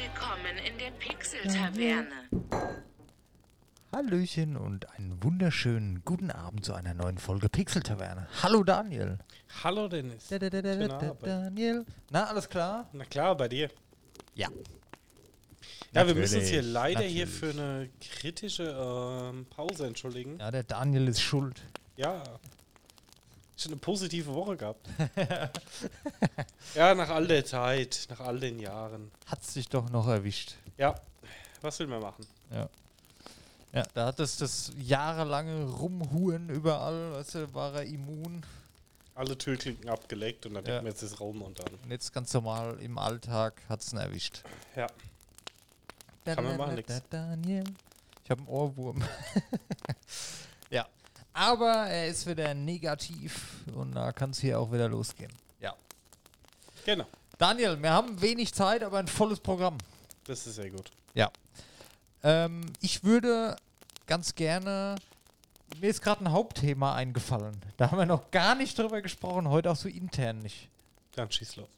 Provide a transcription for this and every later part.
Willkommen in der Pixel-Taverne. Hallöchen und einen wunderschönen guten Abend zu einer neuen Folge Pixel Taverne. Hallo Daniel. Hallo Dennis. Da, da, da, da. Daniel. Na, alles klar? Na klar, bei dir. Ja. Ja, wir müssen uns hier Natürlich, leider hier natürlich. für eine kritische ähm, Pause entschuldigen. Ja, der Daniel ist schuld. Ja. Schon eine positive Woche gehabt. ja, nach all der Zeit, nach all den Jahren. Hat's dich doch noch erwischt. Ja, was will man machen? Ja. Ja, da hat es das jahrelange Rumhuren überall, weißt du, war er immun. Alle Türklinken abgelegt und dann Ja. wir jetzt ist rum und dann. Und jetzt ganz normal im Alltag hat's ihn erwischt. Ja. Kann man machen, nix. Daniel. Ich habe einen Ohrwurm. ja. Aber er ist wieder negativ und da kann es hier auch wieder losgehen. Ja. Genau. Daniel, wir haben wenig Zeit, aber ein volles Programm. Das ist sehr gut. Ja. Ähm, ich würde ganz gerne. Mir ist gerade ein Hauptthema eingefallen. Da haben wir noch gar nicht drüber gesprochen, heute auch so intern nicht. Dann schieß los.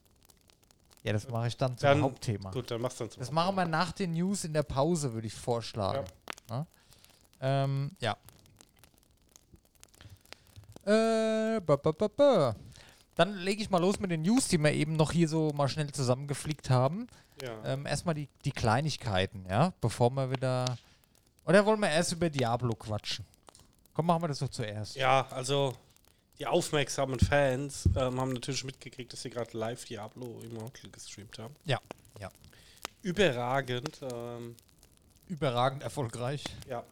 Ja, das mache ich dann zum Dann, Hauptthema. Gut, dann machst du dann zum Das machen wir nach den News in der Pause, würde ich vorschlagen. Ja. Ähm, ja. Äh, ba, ba, ba. Dann lege ich mal los mit den News, die wir eben noch hier so mal schnell zusammengeflickt haben. Ja. Ähm, erstmal die, die Kleinigkeiten, ja, bevor wir wieder. Oder wollen wir erst über Diablo quatschen? Komm, machen wir das doch zuerst. Ja, also die aufmerksamen Fans ähm, haben natürlich mitgekriegt, dass sie gerade live Diablo Immortal gestreamt haben. Ja, ja. Überragend. Ähm, Überragend erfolgreich. ja,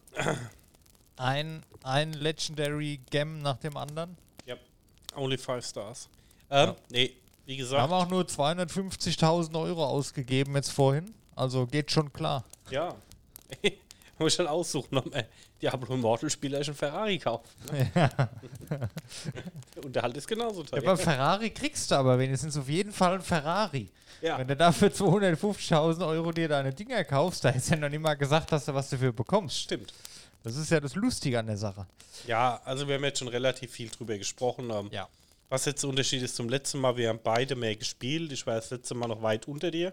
Ein, ein Legendary Gem nach dem anderen. ja. Only five stars. Ähm, Ja. Nee, wie Wir gesagt, haben auch nur 250.000 Euro ausgegeben jetzt vorhin. Also geht schon klar. ja. Muss ich halt aussuchen, ob man Diablo Immortal Spieler einen Ferrari kauft. Ne? Der Unterhalt ist genauso Ja, teuer. beim Ferrari kriegst du aber wenigstens auf jeden Fall einen Ferrari. Ja, Wenn du dafür 250.000 Euro dir deine Dinger kaufst, da ist ja noch nicht mal gesagt, dass du was dafür bekommst. stimmt. Das ist ja das Lustige an der Sache. Ja, also wir haben jetzt schon relativ viel drüber gesprochen. Ähm, Ja. Was jetzt der Unterschied ist zum letzten Mal, wir haben beide mehr gespielt. Ich war das letzte Mal noch weit unter dir.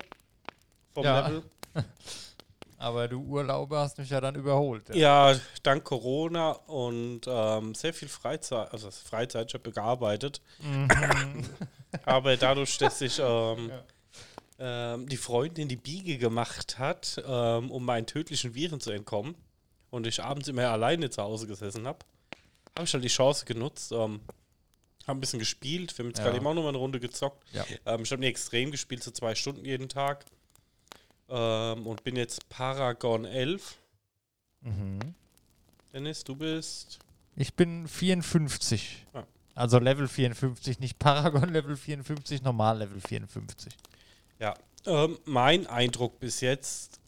Vom Ja. Level. Aber du Urlauber hast mich ja dann überholt. Ja, dank Corona und ähm, sehr viel Freizeit, also Freizeit, ich habe gearbeitet. Aber dadurch, dass sich ähm, ähm, die Freundin die Biege gemacht hat, ähm, um meinen tödlichen Viren zu entkommen und ich abends immer alleine zu Hause gesessen habe, habe ich halt die Chance genutzt, ähm, habe ein bisschen gespielt. Wir haben jetzt Ja. gerade eben auch noch mal eine Runde gezockt. Ja. Ähm, ich habe nie extrem gespielt, so zwei Stunden jeden Tag. Ähm, und bin jetzt Paragon 11. Mhm. Dennis, du bist. Ich bin 54. Ah. Also Level 54, nicht Paragon Level 54, normal Level 54. Ja. Ähm, mein Eindruck bis jetzt,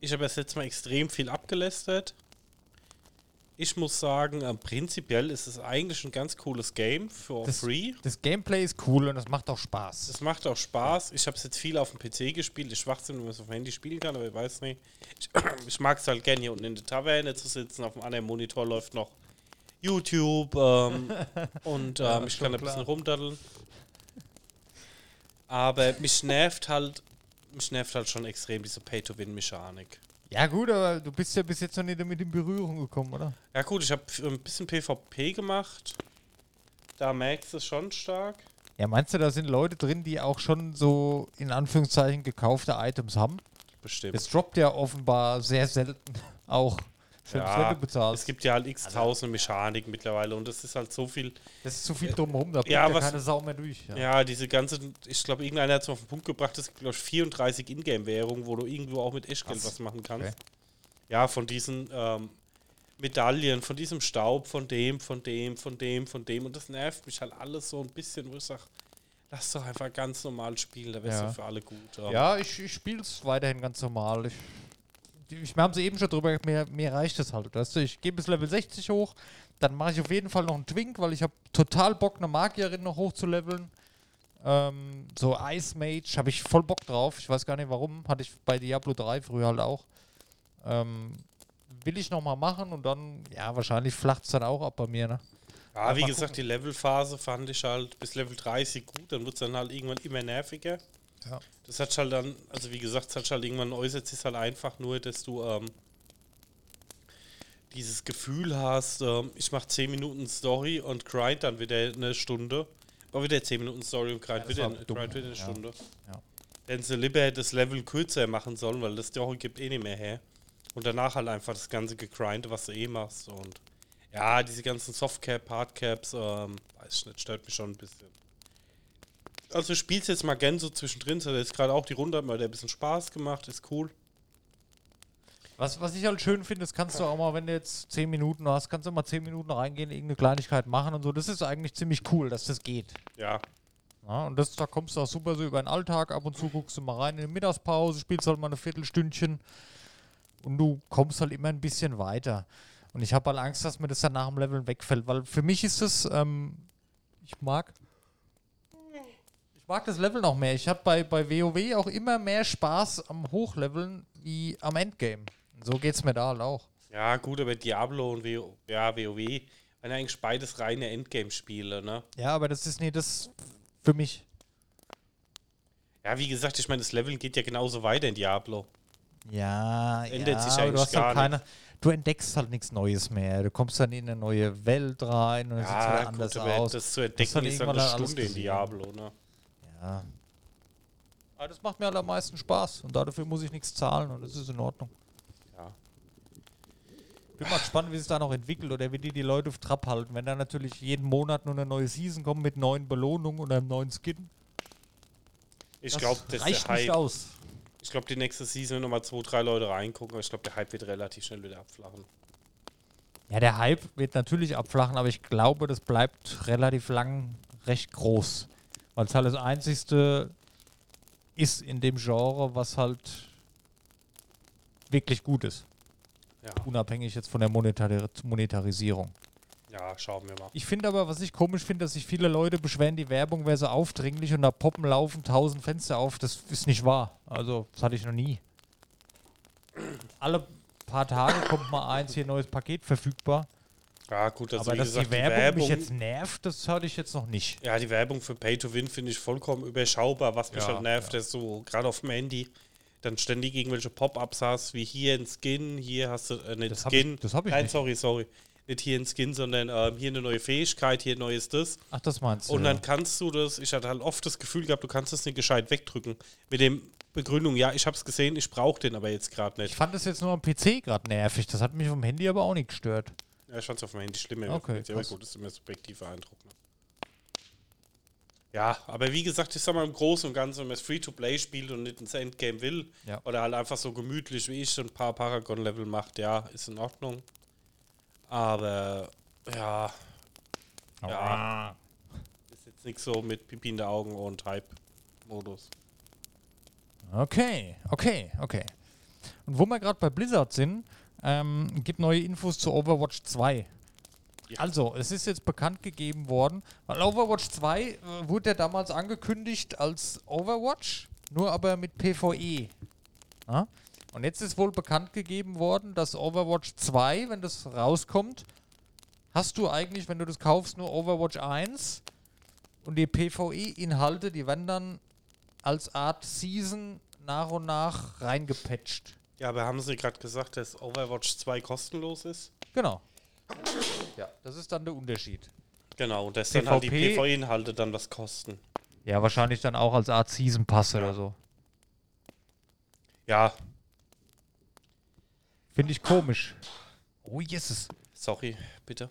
ich habe das letzte Mal extrem viel abgelästert. Ich muss sagen, äh, prinzipiell ist es eigentlich ein ganz cooles Game for Das- free. Das Gameplay ist cool und es macht auch Spaß. Es macht auch Spaß. Ich habe es jetzt viel auf dem PC gespielt. Ich schwachsinn, wenn man es auf dem Handy spielen kann, aber ich weiß nicht. Ich, ich mag es halt gerne hier unten in der Taverne zu sitzen. Auf dem anderen Monitor läuft noch YouTube ähm, und ähm, Ja, ich kann ein klar. bisschen rumdaddeln. Aber mich nervt halt, mich nervt halt schon extrem diese Pay-to-Win-Mechanik. Ja gut, aber du bist ja bis jetzt noch nicht damit in Berührung gekommen, oder? Ja gut, ich habe ein bisschen PvP gemacht. Da merkst du es schon stark. Ja, meinst du, da sind Leute drin, die auch schon so in Anführungszeichen gekaufte Items haben? Bestimmt. Das droppt ja offenbar sehr selten auch. Selbst wenn Ja, du bezahlst. es gibt ja halt x tausend Mechaniken mittlerweile und das ist halt so viel. das ist zu viel drumherum, da Ja, ja, was- keine Sau mehr durch. Ja. Ja, diese ganze, ich glaube, irgendeiner hat es auf den Punkt gebracht, es gibt, glaube ich, 34 Ingame-Währungen, wo du irgendwo auch mit Krass. was machen kannst. Okay. Ja, von diesen ähm, Medaillen, von diesem Staub, von dem, von dem, von dem, von dem. Und das nervt mich halt alles so ein bisschen, wo ich sage, lass doch einfach ganz normal spielen, da wär's Ja. doch für alle gut. Ähm, Ja, ich, ich spiele es weiterhin ganz normal. Ich, ich, wir haben sie eben schon drüber, mir, mir reicht es halt. Weißt du, ich gehe bis Level 60 hoch, dann mache ich auf jeden Fall noch einen Twink, weil ich habe total Bock, eine Magierin noch hochzuleveln. Ähm, so Ice Mage habe ich voll Bock drauf. Ich weiß gar nicht warum. Hatte ich bei Diablo 3 früher halt auch. Ähm, will ich noch mal machen und dann, ja, wahrscheinlich flacht es dann auch ab bei mir, ne? Ja, wie mal gesagt, die Levelphase fand ich halt bis Level 30 gut, dann wird es dann halt irgendwann immer nerviger. Ja. Das hat halt dann, also wie gesagt, es hat halt irgendwann äußert sich halt einfach nur, dass du ähm, dieses Gefühl hast, ähm, ich mache 10 Minuten Story und grind dann wieder eine Stunde. War wieder 10 Minuten Story und grind das wieder, dumm, grind wieder eine ja. Stunde. Ja. Hätten sie lieber das Level kürzer machen sollen, weil das Story gibt eh nicht mehr her. Und danach halt einfach das ganze gegrindet, was du eh machst. Und ja, diese ganzen Softcap, Hardcaps, ähm, weiß ich nicht, stört mich schon ein bisschen. Also du spielst jetzt mal gern so zwischendrin, es hat jetzt gerade auch die Runde, hat der ein bisschen Spaß gemacht, ist cool. Was, was ich halt schön finde, das kannst du auch mal, wenn du jetzt 10 Minuten hast, kannst du mal 10 Minuten reingehen, irgendeine Kleinigkeit machen und so. Das ist eigentlich ziemlich cool, dass das geht. Ja, Ja, und das, da kommst du auch super so über den Alltag. Ab und zu guckst du mal rein in die Mittagspause, spielst halt mal eine Viertelstündchen und du kommst halt immer ein bisschen weiter. Und ich habe halt Angst, dass mir das dann nach dem Leveln wegfällt, weil für mich ist es, ähm, ich mag, ich mag das Level noch mehr. Ich habe bei, bei WoW auch immer mehr Spaß am Hochleveln wie am Endgame. So geht es mir da halt auch. ja gut, aber Diablo und WoW, ja, WoW waren ja eigentlich beides reine Endgame-Spiele, ne? Ja, aber das ist nie das für mich. Ja, wie gesagt, ich meine, das Leveln geht ja genauso weiter in Diablo. Ja, Ändert ja, sich eigentlich du hast gar halt keine, du entdeckst halt nichts Neues mehr. Du kommst dann in eine neue Welt rein und es sieht Ja, halt anders gut, aber aus. das zu entdecken ist dann eine Stunde in. Diablo, ne? Ja. Aber das macht mir halt am meisten Spaß und dafür muss ich nichts zahlen und das ist in Ordnung. Ja. Bin mal gespannt, wie sich da noch entwickelt oder wie die die Leute auf Trab halten. Wenn da natürlich jeden Monat nur eine neue Season kommt mit neuen Belohnungen und einem neuen Skin, Ich glaube, das ist reicht nicht aus. Ich glaube, die nächste Season nochmal zwei, drei Leute reingucken, aber ich glaube, der Hype wird relativ schnell wieder abflachen. Ja, der Hype wird natürlich abflachen, aber ich glaube, das bleibt relativ lang recht groß. Weil es halt das einzigste ist in dem Genre, was halt wirklich gut ist. Ja, Unabhängig jetzt von der Monetari Monetarisierung. ja schauen wir mal. Ich finde aber, was ich komisch finde, dass sich viele Leute beschweren, die Werbung wäre so aufdringlich und da poppen laufen tausend Fenster auf. Das ist nicht wahr. Also, das hatte ich noch nie. Alle paar Tage kommt mal eins, hier neues Paket verfügbar. Ja, gut, also aber dass gesagt, die Werbung, mich jetzt nervt, das hatte ich jetzt noch nicht. Ja, die Werbung für Pay to Win finde ich vollkommen überschaubar. Was mich Ja, halt nervt, ist so, gerade auf dem Handy, dann ständig irgendwelche Pop-Ups hast, wie hier ein Skin, hier hast du äh, nicht Das hab Skin. ich- das hab ich Nein, nicht. sorry, sorry. Nicht hier ein Skin, sondern ähm, hier eine neue Fähigkeit, hier ein neues das. Ach, das meinst du. Und ja. dann kannst du das, ich hatte halt oft das Gefühl gehabt, du kannst das nicht gescheit wegdrücken. Mit dem Begründung, ja, ich habe es gesehen, ich brauche den aber jetzt gerade Ich nicht. fand das jetzt nur am PC gerade nervig. Das hat mich vom Handy aber auch nicht gestört. Ja, ich fand es auf dem Handy schlimmer. Okay, aber krass. gut, das ist immer subjektiver Eindruck. Ne? Ja, aber wie gesagt, ich sag mal im Großen und Ganzen, wenn man es Free-to-Play spielt und nicht ins Endgame will, Ja. oder halt einfach so gemütlich wie ich ein paar Paragon-Level macht, ja, ist in Ordnung. Aber ja, Ja. ist jetzt nichts so mit Pipi in den Augen und Hype-Modus. Okay, okay, okay. Und wo wir gerade bei Blizzard sind, ähm, gibt neue Infos zu Overwatch 2. Ja. Also, es ist jetzt bekannt gegeben worden, weil Overwatch 2 äh, wurde ja damals angekündigt als Overwatch, nur aber mit PvE. Ja? Und jetzt ist wohl bekannt gegeben worden, dass Overwatch 2, wenn das rauskommt, hast du eigentlich, wenn du das kaufst, nur Overwatch 1 und die PvE-Inhalte, die werden dann als Art Season nach und nach reingepatcht. Ja, aber haben sie gerade gesagt, dass Overwatch 2 kostenlos ist? Genau. Ja, das ist dann der Unterschied. Genau, und dass dann halt die PvP PvE-Inhalte dann was kosten. Ja, wahrscheinlich dann auch als Art Season Pass oder so. Ja, Finde ich komisch. Oh, Jesus. sorry, bitte.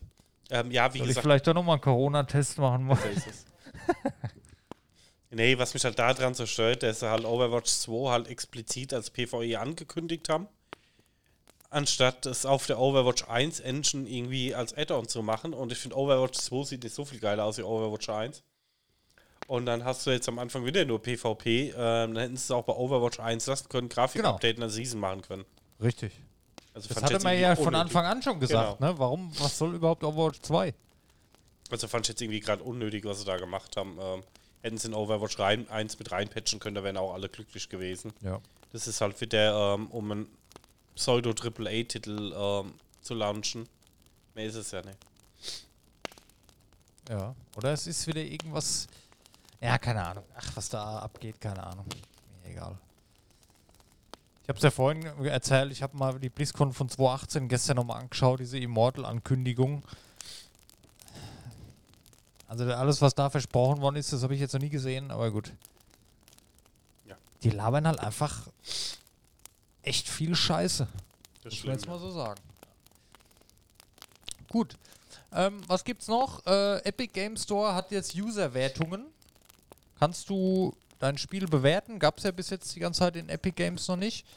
Ähm, ja, wie Soll ich gesagt, vielleicht doch nochmal einen Corona-Test machen? es. nee, was mich halt daran so stört, dass sie halt Overwatch 2 halt explizit als PvE angekündigt haben. Anstatt es auf der Overwatch 1 Engine irgendwie als Add-on zu machen. Und ich finde, Overwatch 2 sieht nicht so viel geiler aus wie Overwatch 1. Und dann hast du jetzt am Anfang wieder nur PvP. Ähm, dann hätten sie es auch bei Overwatch 1 lassen können, Grafik-Update in der Season machen können. Richtig. Also Das hatte man ja von unnötig. Anfang an schon gesagt, ne? Warum, was soll überhaupt Overwatch 2? Also fand ich jetzt irgendwie gerade unnötig, was sie da gemacht haben. Ähm, hätten sie in Overwatch rein, 1 mit reinpatchen können, da wären auch alle glücklich gewesen. Ja. Das ist halt wieder, ähm, um einen Pseudo-Triple-A-Titel ähm, zu launchen. Mehr ist es ja nicht. Ja. Oder es ist wieder irgendwas. Ja, keine Ahnung. Ach, was da abgeht, keine Ahnung. Mir egal. Ich habe es ja vorhin erzählt, ich habe mal die BlizzCon von 2018 gestern nochmal angeschaut, diese Immortal-Ankündigung. Also alles, was da versprochen worden ist, das habe ich jetzt noch nie gesehen, aber gut. Ja. Die labern halt einfach echt viel Scheiße. Das Muss man jetzt mal so sagen. Gut. Ähm, was gibt's noch? Äh, Epic Game Store hat jetzt User-Wertungen. Kannst du dein Spiel bewerten? Gab es ja bis jetzt die ganze Zeit in Epic Games noch nicht.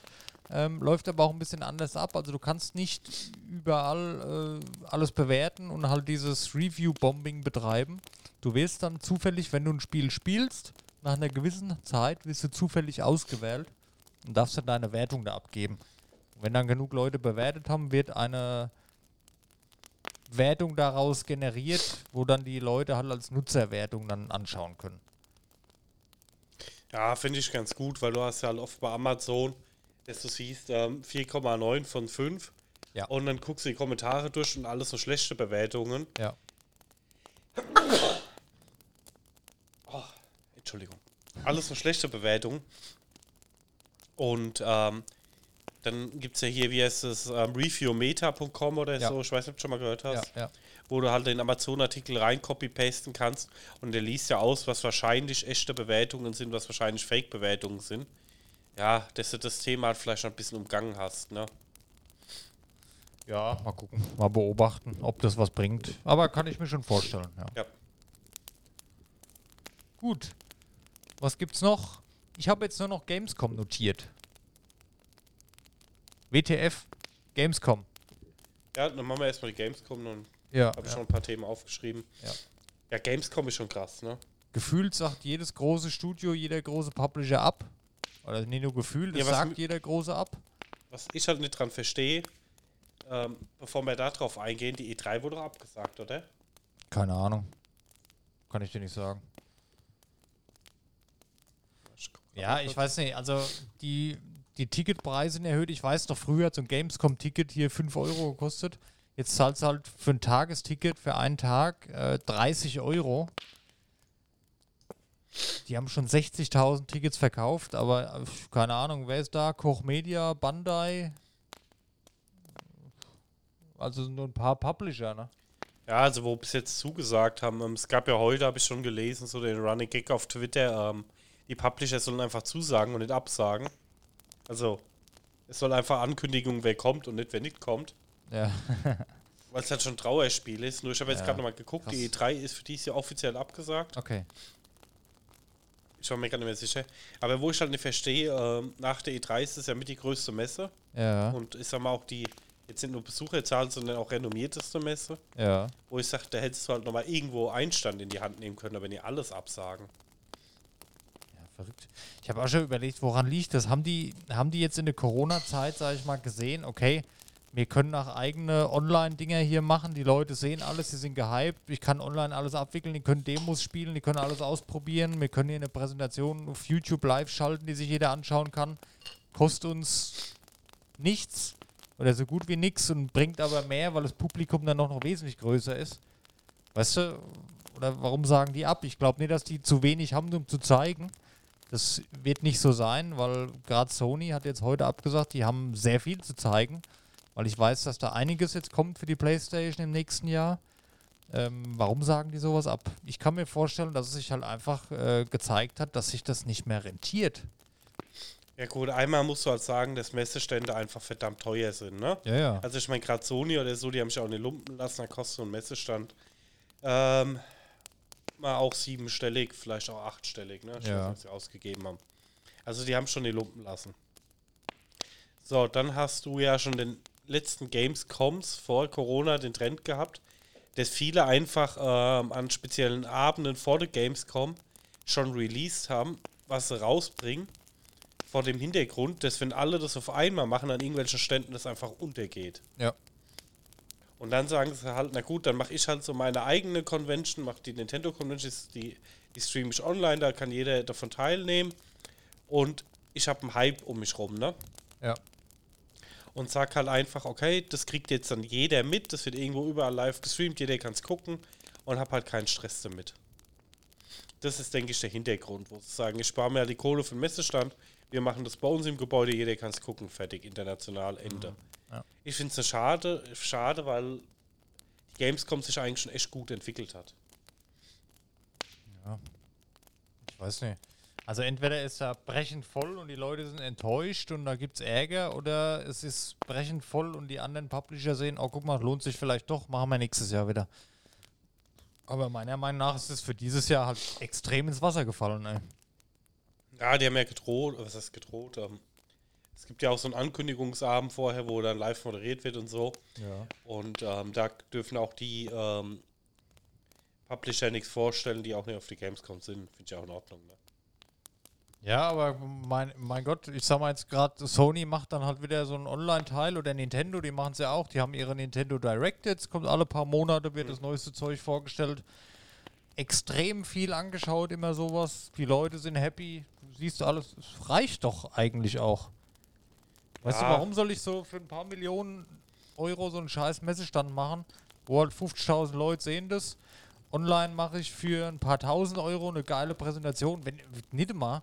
Ähm, läuft aber auch ein bisschen anders ab. Also du kannst nicht überall äh, alles bewerten und halt dieses Review-Bombing betreiben. Du wirst dann zufällig, wenn du ein Spiel spielst, nach einer gewissen Zeit wirst du zufällig ausgewählt und darfst dann deine Wertung da abgeben. Und wenn dann genug Leute bewertet haben, wird eine Wertung daraus generiert, wo dann die Leute halt als Nutzerwertung dann anschauen können. Ja, finde ich ganz gut, weil du hast ja halt oft bei Amazon, dass du siehst, ähm, 4,9 von 5. Ja. Und dann guckst du die Kommentare durch und alles so schlechte Bewertungen. Ja. Entschuldigung. Alles so schlechte Bewertungen. Und ähm, dann gibt es ja hier, wie heißt es, ähm, reviewmeta.com oder Ja. so, ich weiß nicht, ob du schon mal gehört Ja, hast, ja. wo du halt den Amazon-Artikel rein copy-pasten kannst und der liest ja aus, was wahrscheinlich echte Bewertungen sind, was wahrscheinlich Fake-Bewertungen sind. Ja, dass du das Thema halt vielleicht noch ein bisschen umgangen hast, ne? Ja, mal gucken. Mal beobachten, ob das was bringt. Aber kann ich mir schon vorstellen, ja. Ja. Gut. Was gibt's noch? Ich habe jetzt nur noch Gamescom notiert. WTF, Gamescom. Ja, dann machen wir erstmal die Gamescom und Ja. habe ich schon ein paar Themen aufgeschrieben. Ja. Ja, Gamescom ist schon krass, ne? Gefühlt sagt jedes große Studio, jeder große Publisher ab. Oder nicht nur gefühlt, Ja, es was sagt jeder große ab. Was ich halt nicht dran verstehe, ähm, bevor wir da drauf eingehen, die E3 wurde doch abgesagt, oder? Keine Ahnung. Kann ich dir nicht sagen. Ich Ja, ich weiß nicht. Also die, die Ticketpreise sind erhöht. Ich weiß doch, früher hat so ein Gamescom-Ticket hier 5 Euro gekostet. Jetzt zahlst du halt für ein Tagesticket für einen Tag äh, 30 Euro. Die haben schon 60.000 Tickets verkauft, aber äh, keine Ahnung, wer ist da? Koch Media, Bandai? Also nur ein paar Publisher, ne? Ja, also wo bis jetzt zugesagt haben, ähm, es gab ja heute, habe ich schon gelesen, so den Running Gag auf Twitter, ähm, die Publisher sollen einfach zusagen und nicht absagen. Also, es soll einfach Ankündigung, wer kommt und nicht, wer nicht kommt. Ja. Weil es halt schon ein Trauerspiel ist. Nur ich habe jetzt Ja, gerade nochmal geguckt, die E3 ist für dieses Jahr offiziell abgesagt. Okay. Ich war mir gar nicht mehr sicher. Aber wo ich halt nicht verstehe, ähm, nach der E3 ist es ja mit die größte Messe. Ja. Und ich sag mal auch die, jetzt sind nur Besucherzahlen, sondern auch renommierteste Messe. Ja. Wo ich sage, da hättest du halt nochmal irgendwo Einstand in die Hand nehmen können, aber nicht alles absagen. Ja, verrückt. Ich habe auch schon überlegt, woran liegt das? Haben die, haben die jetzt in der Corona-Zeit, sage ich mal, gesehen, okay, wir können auch eigene Online-Dinger hier machen, die Leute sehen alles, die sind gehypt, ich kann online alles abwickeln, die können Demos spielen, die können alles ausprobieren, wir können hier eine Präsentation auf YouTube live schalten, die sich jeder anschauen kann, kostet uns nichts oder so gut wie nichts und bringt aber mehr, weil das Publikum dann auch noch wesentlich größer ist. Weißt du, oder warum sagen die ab? Ich glaube nicht, dass die zu wenig haben, um zu zeigen. Das wird nicht so sein, weil gerade Sony hat jetzt heute abgesagt, die haben sehr viel zu zeigen, weil ich weiß, dass da einiges jetzt kommt für die PlayStation im nächsten Jahr. Ähm, warum sagen die sowas ab? Ich kann mir vorstellen, dass es sich halt einfach äh, gezeigt hat, dass sich das nicht mehr rentiert. Ja gut, einmal musst du halt sagen, dass Messestände einfach verdammt teuer sind, ne? Ja, ja. Also ich meine, gerade Sony oder so, die haben sich auch nicht lumpen lassen, da kostet so ein Messestand ähm, mal auch siebenstellig, vielleicht auch achtstellig, ne? Ich Ja. weiß was sie ausgegeben haben. Also die haben schon die lumpen lassen. So, dann hast du ja schon den letzten Gamescoms vor Corona den Trend gehabt, dass viele einfach ähm, an speziellen Abenden vor der Gamescom schon released haben, was sie rausbringen, vor dem Hintergrund, dass wenn alle das auf einmal machen, an irgendwelchen Ständen das einfach untergeht. Ja. Und dann sagen sie halt, na gut, dann mache ich halt so meine eigene Convention, mache die Nintendo Convention, die, die streame ich online, da kann jeder davon teilnehmen. Und ich habe einen Hype um mich rum, ne? Ja. Und sag halt einfach, okay, das kriegt jetzt dann jeder mit, das wird irgendwo überall live gestreamt, jeder kann es gucken und hab halt keinen Stress damit. das ist, denke ich, der Hintergrund, wo sie sagen, ich spare mir halt die Kohle für den Messestand, wir machen das bei uns im Gebäude, jeder kann es gucken, fertig, international, Ende. Ja. Ich finde es schade, schade, weil die Gamescom sich eigentlich schon echt gut entwickelt hat. Ja. Ich weiß nicht. Also entweder ist da brechend voll und die Leute sind enttäuscht und da gibt es Ärger oder es ist brechend voll und die anderen Publisher sehen, oh guck mal, lohnt sich vielleicht doch, machen wir nächstes Jahr wieder. Aber meiner Meinung nach ist es für dieses Jahr halt extrem ins Wasser gefallen, ey. Ja, die haben ja gedroht, was heißt gedroht? Ähm, es gibt ja auch so einen Ankündigungsabend vorher, wo dann live moderiert wird und so. Ja. Und ähm, da dürfen auch die ähm, Publisher nichts vorstellen, die auch nicht auf die Gamescom sind. Finde ich auch in Ordnung. Ne? Ja, aber mein, mein Gott, ich sag mal jetzt gerade, Sony macht dann halt wieder so einen Online-Teil oder Nintendo, die machen es ja auch. Die haben ihre Nintendo Direct jetzt, kommt alle paar Monate, wird das neueste Zeug vorgestellt. Extrem viel angeschaut, immer sowas. Die Leute sind happy. Du siehst alles, es reicht doch eigentlich auch. Weißt Ja. du, warum soll ich so für ein paar Millionen Euro so einen scheiß Messestand machen, wo halt 50.000 Leute sehen das? Online mache ich für ein paar tausend Euro eine geile Präsentation, wenn nicht immer.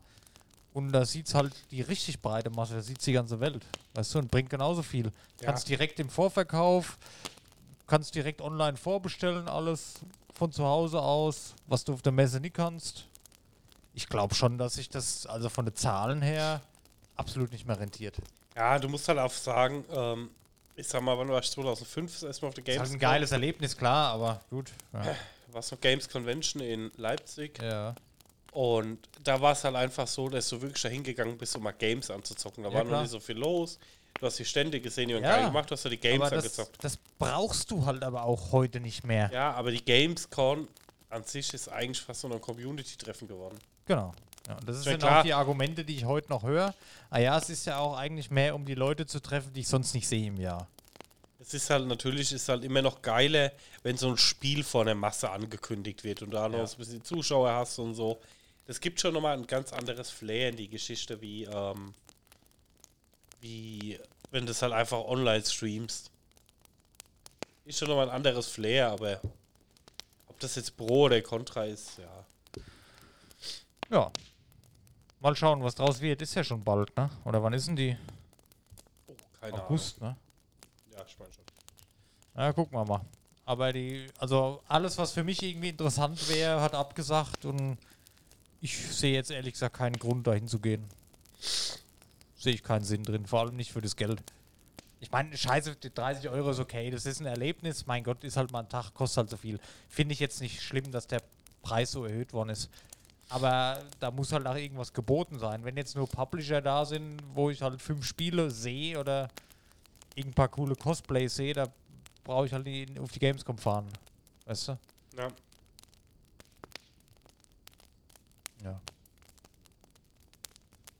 Und da sieht es halt die richtig breite Masse, da sieht die ganze Welt. Weißt du, und bringt genauso viel. Ja. Kannst direkt im Vorverkauf, kannst direkt online vorbestellen, alles von zu Hause aus, was du auf der Messe nicht kannst. Ich glaube schon, dass sich das also von den Zahlen her absolut nicht mehr rentiert. Ja, du musst halt auch sagen, ähm, ich sag mal, wann war ich 2005 das erste Mal auf der Das ist Games? halt ein geiles Erlebnis, klar, aber gut. Ja. War es noch Games Convention in Leipzig. ja. Und da war es halt einfach so, dass du wirklich da hingegangen bist, um mal Games anzuzocken. Da Ja, war noch klar. nicht so viel los. Du hast die Stände gesehen, die haben Ja. geil gemacht, du hast ja die Games aber das, angezockt. das brauchst du halt aber auch heute nicht mehr. Ja, aber die Gamescon an sich ist eigentlich fast so ein Community-Treffen geworden. Genau. Ja, das Ja, sind klar. auch die Argumente, die ich heute noch höre. Ah ja, es ist ja auch eigentlich mehr, um die Leute zu treffen, die ich sonst nicht sehe im Jahr. Es ist halt natürlich ist halt immer noch geiler, wenn so ein Spiel vor einer Masse angekündigt wird und da noch Ja. so ein bisschen Zuschauer hast und so. Das gibt schon nochmal ein ganz anderes Flair in die Geschichte, wie, ähm, wie wenn du es halt einfach online streamst. Ist schon nochmal ein anderes Flair, aber ob das jetzt Pro oder Contra ist, ja. Ja. Mal schauen, was draus wird. Ist ja schon bald, ne? Oder wann ist denn die? Oh, keine August, ne? Ahnung. Ja, ich meine schon. Ja, gucken wir mal. Aber die, also alles, was für mich irgendwie interessant wäre, hat abgesagt und ich sehe jetzt ehrlich gesagt keinen Grund, dahin zu gehen. Sehe ich keinen Sinn drin, vor allem nicht für das Geld. Ich meine, scheiße, die 30 Euro ist okay, das ist ein Erlebnis, mein Gott, ist halt mal ein Tag, kostet halt so viel. Finde ich jetzt nicht schlimm, dass der Preis so erhöht worden ist. Aber da muss halt auch irgendwas geboten sein. Wenn jetzt nur Publisher da sind, wo ich halt fünf Spiele sehe oder irgendein paar coole Cosplays sehe, da brauche ich halt nicht auf die Gamescom fahren. Weißt du? Ja. Ja.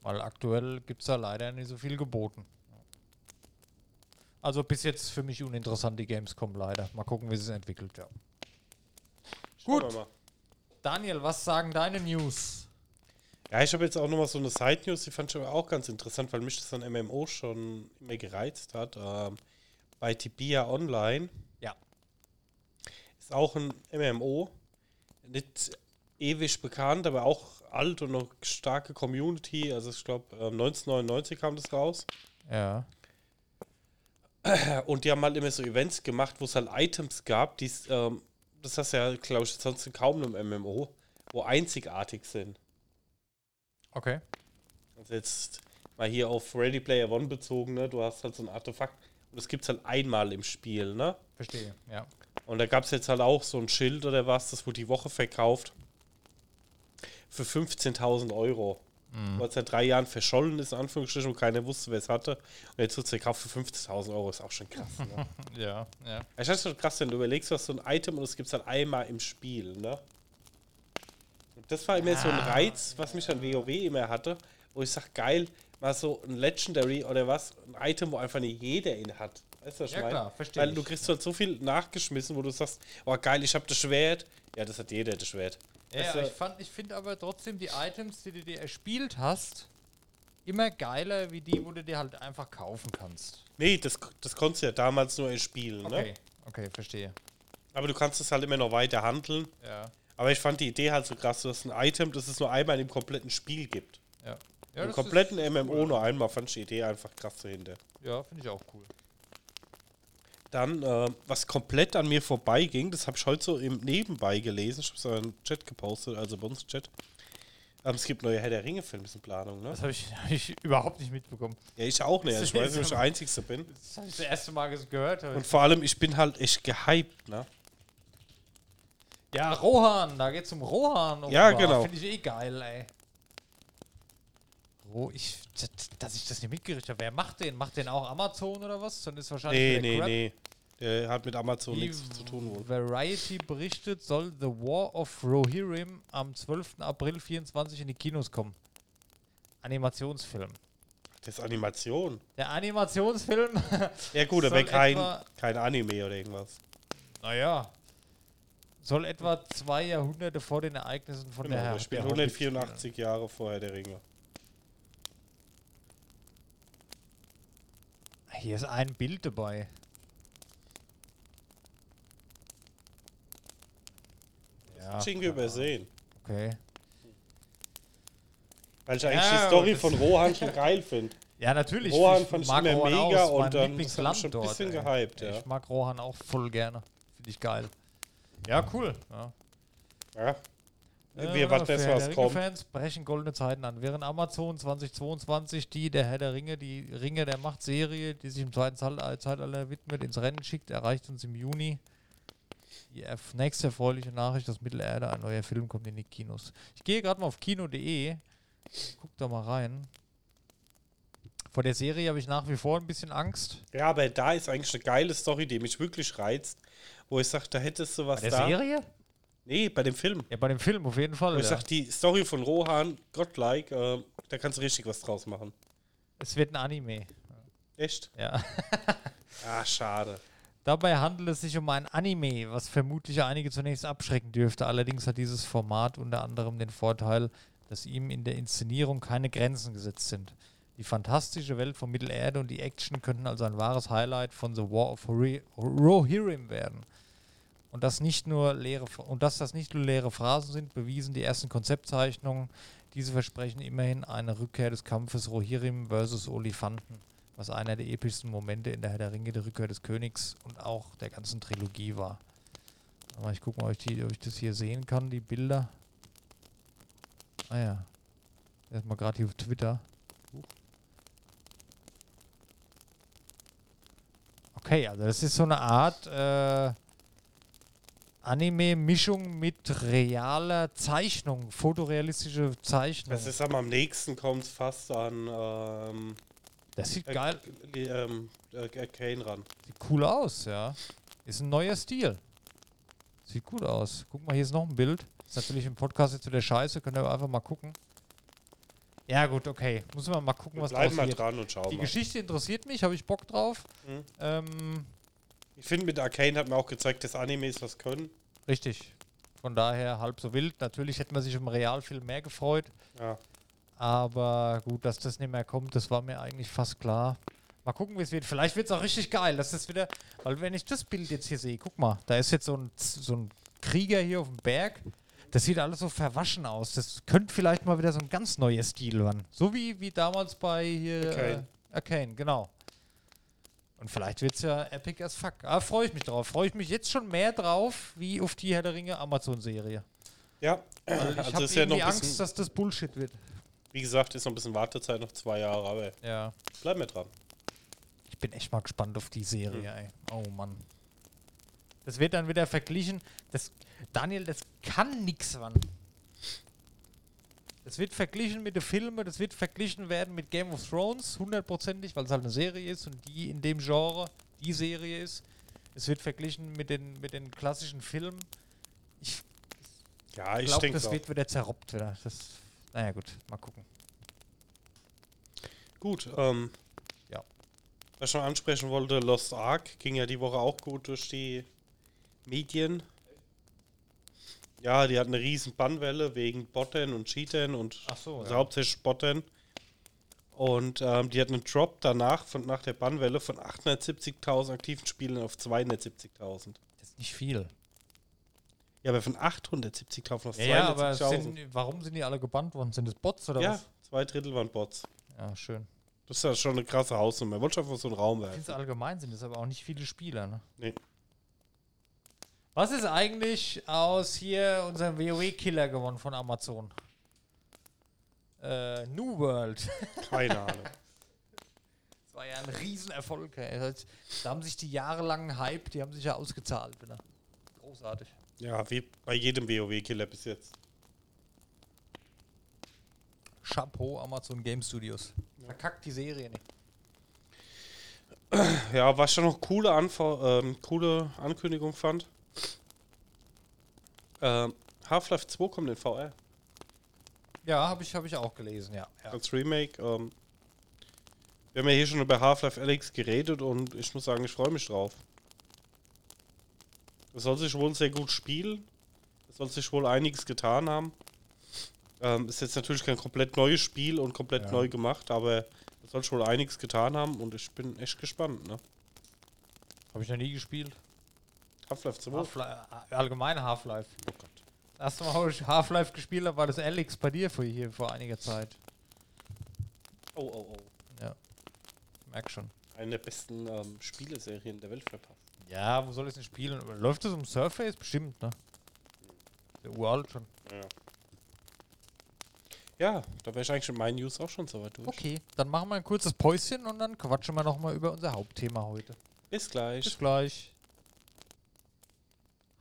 Weil aktuell gibt es da leider nicht so viel geboten. Also bis jetzt für mich uninteressant die Gamescom leider. Mal gucken, wie es entwickelt, ja. Schauen Gut. Daniel, was sagen deine News? Ja, ich habe jetzt auch nochmal so eine Side-News, die fand ich aber auch ganz interessant, weil mich das an MMO schon immer gereizt hat. Ähm, bei Tibia Online Ja. ist auch ein MMO. Nicht ewig bekannt, aber auch alt und noch starke Community. Also ich glaube, ähm, 1999 kam das raus. Ja. Und die haben halt immer so Events gemacht, wo es halt Items gab, die ähm, das hast du ja, glaube ich, sonst kaum einem MMO, wo einzigartig sind. Okay. Also jetzt mal hier auf Ready Player One bezogen, ne? Du hast halt so ein Artefakt und das gibt es halt einmal im Spiel, ne? Verstehe, ja. Und da gab es jetzt halt auch so ein Schild oder was, das wurde die Woche verkauft. Für 15.000 Euro. Mhm. Was seit drei Jahren verschollen ist, in Anführungsstrichen, und keiner wusste, wer es hatte. Und jetzt wird es verkauft für 50.000 Euro, ist auch schon krass. Ne? Ja, ja. Ich finde schon krass, wenn du überlegst, du hast so ein Item und es gibt es halt einmal im Spiel, ne? Das war immer so ein Ah. Reiz, was mich an WoW immer hatte, wo ich sag, geil, mal so ein Legendary oder was, ein Item, wo einfach nicht jeder ihn hat. Weißt du, was ich Ja, meine? klar, verstehe Weil ich. du kriegst halt so viel nachgeschmissen, wo du sagst, oh geil, ich habe das Schwert. Ja, das hat jeder, das Schwert. Ja, du, ich, fand- ich finde aber trotzdem die Items, die du dir erspielt hast, immer geiler wie die, wo du dir halt einfach kaufen kannst. nee, das, das konntest du ja damals nur in Spielen, Okay, ne? okay, verstehe. Aber du kannst es halt immer noch weiter handeln. Ja. Aber ich fand die Idee halt so krass, dass ein Item, das es nur einmal im kompletten Spiel gibt. Ja. ja Im kompletten MMO cool. nur einmal fand ich die Idee einfach krass dahinter. Ja, finde ich auch cool. Dann, äh, was komplett an mir vorbeiging, das habe ich heute so im Nebenbei gelesen. Ich habe es in den Chat gepostet, also bei uns im Chat. Ähm, es gibt neue Herr der Ringe-Filme in Planung, ne? Das habe ich, hab ich überhaupt nicht mitbekommen. Ja, ich auch nicht. Das Ich weiß ist nicht, ob ich der Einzige bin. Das habe ich das erste Mal gehört. Und vor allem, ich bin halt echt gehypt, ne? Ja, Rohan, da geht's um Rohan. Ja, offenbar. genau. Finde ich eh geil, ey. Ro ich, dass- ich das nicht mitgerichtet habe. Wer macht den? Macht den auch Amazon oder was? Dann ist wahrscheinlich Nee, nee, Crap. nee. Der hat mit Amazon Wie nichts zu tun wohl. Variety berichtet, soll The War of Rohirrim am 12. April 24 in die Kinos kommen. Animationsfilm. Das ist Animation. Der Animationsfilm, Ja gut, aber kein, kein Anime oder irgendwas. naja, soll etwa zwei Jahrhunderte vor den Ereignissen von der Genau, Herr der Hobbit 184 Jahre vorher der Ringe. Hier ist ein Bild dabei. Ja, Ich irgendwie übersehen. okay. Weil ich eigentlich Ja, die Story von Rohan schon geil finde. Ja, natürlich. Rohan fand ich mag immer Rohan mega auch, und dann mich schon ein dort. bisschen ey. gehypt, ja. Ich mag Rohan auch voll gerne. Finde ich geil. Ja, cool. Ja. Ja. Ja, Wir warten für das, was der kommt. Ringe-Fans brechen goldene Zeiten an. Während Amazon 2022 die der Herr der Ringe, die Ringe der Macht-Serie, die sich im zweiten Zal- Zeitalter widmet, ins Rennen schickt, erreicht uns im Juni die nächste erfreuliche Nachricht, dass Mittelerde ein neuer Film kommt in die Kinos. Ich gehe gerade mal auf kino.de, guck da mal rein. Vor der Serie habe ich nach wie vor ein bisschen Angst. Ja, aber da ist eigentlich eine geile Story, die mich wirklich reizt. Wo ich sage, da hättest du was Bei der da. Serie? Nee, bei dem Film. Ja, bei dem Film auf jeden Fall. Wo ich Ja. sage, die Story von Rohan, Godlike, äh, da kannst du richtig was draus machen. Es wird ein Anime. Echt? Ja. Ah, schade. Dabei handelt es sich um ein Anime, was vermutlich einige zunächst abschrecken dürfte. Allerdings hat dieses Format unter anderem den Vorteil, dass ihm in der Inszenierung keine Grenzen gesetzt sind. Die fantastische Welt von Mittelerde und die Action könnten also ein wahres Highlight von The War of Rohirrim werden. Und, das nicht nur leere, und dass das nicht nur leere Phrasen sind, bewiesen die ersten Konzeptzeichnungen. Diese versprechen immerhin eine Rückkehr des Kampfes Rohirrim versus Olifanten, was einer der epischsten Momente in der Herr der Ringe, der Rückkehr des Königs und auch der ganzen Trilogie war. Ich gucke mal, ob ich, die, ob ich das hier sehen kann, die Bilder. Ah ja. Erstmal gerade hier auf Twitter. Okay, also das ist so eine Art äh, Anime-Mischung mit realer Zeichnung, fotorealistische Zeichnung. Das ist aber am nächsten kommt fast an ähm, Das sieht äh, geil, äh, ähm, äh, Kane ran. sieht cool aus, ja. Ist ein neuer Stil. Sieht gut aus. Guck mal, hier ist noch ein Bild. Ist natürlich im Podcast jetzt wieder scheiße, könnt ihr einfach mal gucken. Ja, gut, okay. Muss man mal gucken, Wir was bleiben draus mal dran und schauen Die mal. Geschichte interessiert mich, habe ich Bock drauf. Mhm. Ähm, Ich finde, mit Arcane hat mir auch gezeigt, dass Animes was können. richtig. Von daher halb so wild. Natürlich hätte man sich im Realfilm mehr gefreut. Ja. Aber gut, dass das nicht mehr kommt, das war mir eigentlich fast klar. Mal gucken, wie es wird. Vielleicht wird es auch richtig geil. Das ist wieder, weil wenn ich das Bild jetzt hier sehe, guck mal, da ist jetzt so ein, so ein Krieger hier auf dem Berg. Das sieht alles so verwaschen aus. Das könnte vielleicht mal wieder so ein ganz neuer Stil werden. So wie, wie damals bei hier Arcane. Äh, Arcane, genau. Und vielleicht wird es ja epic as fuck. Ah, freue ich mich drauf. Freue ich mich jetzt schon mehr drauf, wie auf die Herr der Ringe Amazon-Serie. Ja, Weil ich also habe ist ja noch Angst, bisschen, dass das Bullshit wird. wie gesagt, ist noch ein bisschen Wartezeit, noch zwei Jahre, aber Ja. bleiben wir dran. Ich bin echt mal gespannt auf die Serie, Hm. ey. Oh Mann. Das wird dann wieder verglichen. Das, Daniel, das kann nix wann. Das wird verglichen mit den Filmen, das wird verglichen werden mit Game of Thrones, hundertprozentig, weil es halt eine Serie ist und die in dem Genre die Serie ist. Es wird verglichen mit den, mit den klassischen Filmen. Ich Ja, ich glaube, das auch. wird wieder zerrobbt wieder. Das, naja gut, mal gucken. Gut, ähm, Ja. was ich noch ansprechen wollte, Lost Ark ging ja die Woche auch gut durch die Medien. Ja, die hatten eine riesen Bannwelle wegen Botten und Cheatern und so, also ja. hauptsächlich Botten. Und ähm, die hatten einen Drop danach, von, nach der Bannwelle, von 870.000 aktiven Spielern auf 270.000. Das ist nicht viel. Ja, aber von 870.000 auf Ja, ja aber 270.000. sind, warum sind die alle gebannt worden? Sind das Bots oder Ja, was? zwei Drittel waren Bots. Ja, schön. Das ist ja schon eine krasse Hausnummer. Wollte einfach so einen Raum Ich werfen. finde allgemein sind es aber auch nicht viele Spieler, ne? Nee. Was ist eigentlich aus hier unserem WoW-Killer gewonnen von Amazon? Äh, New World. Keine Ahnung. Das war ja ein Riesenerfolg. ey. Da haben sich die jahrelangen Hype, die haben sich ja ausgezahlt. Wieder. Großartig. Ja, wie bei jedem WoW-Killer bis jetzt. Chapeau, Amazon Game Studios. Verkackt die Serie nicht. Ja, was ich noch coole, Anfa ähm, coole Ankündigung fand. Ähm, Half-Life 2 kommt in VR Ja, habe ich, hab ich auch gelesen, ja. ja. als Remake. Ähm, wir haben ja hier schon über Half-Life Alex geredet und ich muss sagen, ich freue mich drauf. Es soll sich wohl sehr gut spielen. Es soll sich wohl einiges getan haben. Ähm, ist jetzt natürlich kein komplett neues Spiel und komplett Ja. neu gemacht, aber es soll schon wohl einiges getan haben und ich bin echt gespannt. Ne? Habe ich noch nie gespielt. Half-Life 2. Half-Life, äh, allgemein Half-Life. Oh Gott. Das erste Mal, wo ich Half-Life gespielt habe, war das Alex bei dir vor, hier vor einiger Zeit. Oh, oh, oh. Ja. Merk schon. Eine der besten ähm, Spieleserien der Welt verpasst. Ja, wo soll ich es denn spielen? Läuft das um Surface? Bestimmt, ne? Der uralt schon. Ja. Ja, da wäre ich eigentlich mit meinen News auch schon soweit durch. Okay, dann machen wir ein kurzes Päuschen und dann quatschen wir nochmal über unser Hauptthema heute. Bis gleich. Bis gleich.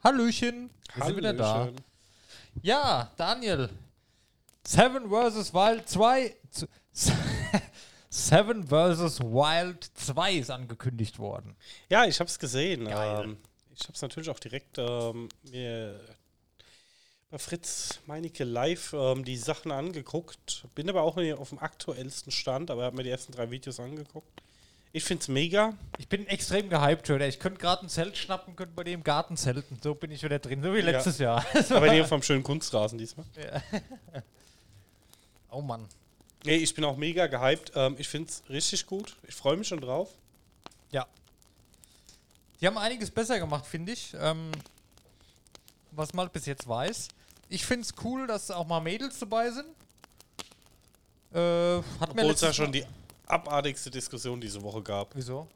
Hallöchen. Wir sind wieder da. Hallöchen. Ja, Daniel. Seven vs. Wild 2. zu- Seven vs. Wild 2 ist angekündigt worden. Ja, ich habe es gesehen. Geil. Ähm, ich habe es natürlich auch direkt ähm, mir bei Fritz Meinecke live ähm, die Sachen angeguckt. Bin aber auch nicht auf dem aktuellsten Stand, aber habe mir die ersten drei Videos angeguckt. Ich finde es mega. Ich bin extrem gehypt, oder? Ich könnte gerade ein Zelt schnappen, könnte bei dir im Garten zelten. So bin ich wieder drin, so wie Ja. letztes Jahr. aber nicht vom schönen Kunstrasen diesmal. oh Mann. Nee, ich bin auch mega gehypt. Ähm, ich finde es richtig gut. Ich freue mich schon drauf. Ja. Die haben einiges besser gemacht, finde ich. Ähm, was man halt bis jetzt weiß. Ich finde es cool, dass auch mal Mädels dabei sind. Äh, hat mir Obwohl es ja schon die abartigste Diskussion diese Woche gab. Wieso?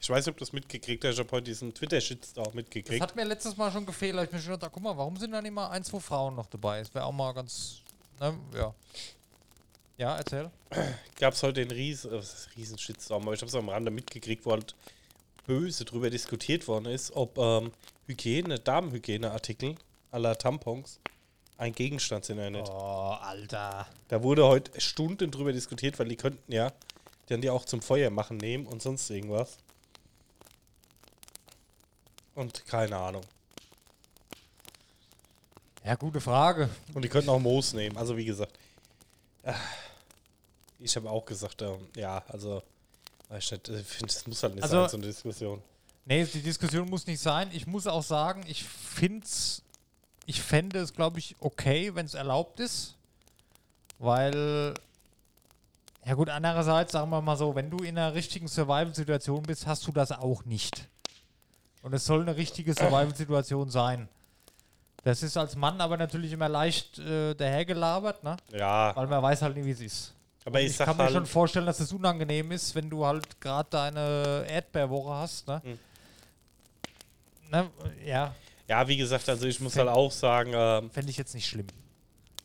Ich weiß nicht, ob du das mitgekriegt hast. Ich habe heute diesen Twitter-Shitstorm Das mitgekriegt. hat mir letztes Mal schon gefehlt. Da Ich mir schon gedacht, guck mal, warum sind da nicht mal ein, zwei Frauen noch dabei? Das wäre auch mal ganz. Ne, ja. Ja, erzähl. Gab es heute den Riesen, äh, riesen Shitstorm, aber ich habe es am Rande mitgekriegt, wo halt böse drüber diskutiert worden ist, ob ähm, Hygiene, Damenhygieneartikel aller Tampons ein Gegenstand sind oder nicht. Oh, Alter. Da wurde heute Stunden drüber diskutiert, weil die könnten ja dann die auch zum Feuer machen nehmen und sonst irgendwas. Und keine Ahnung. Ja, gute Frage. Und die könnten auch Moos nehmen. Also wie gesagt. äh, Ich habe auch gesagt, ähm, ja, also ich ich finde, das muss halt nicht Also- sein, so eine Diskussion. Nee, die Diskussion muss nicht sein. Ich muss auch sagen, ich find's, ich fände es, glaube ich, okay, wenn es erlaubt ist. Weil, ja gut, andererseits, sagen wir mal so, wenn du in einer richtigen Survival-Situation bist, hast du das auch nicht. Und es soll eine richtige Survival-Situation sein. Das ist als Mann aber natürlich immer leicht äh, dahergelabert, ne? Ja, Weil man weiß halt nie, wie es ist. aber ich, Ich kann mir halt, schon vorstellen, dass es unangenehm ist, wenn du halt gerade deine Erdbeerwoche hast, ne? Hm. ne? Ja, ja, wie gesagt, also ich muss Fänd- halt auch sagen, ähm, fände ich jetzt nicht schlimm.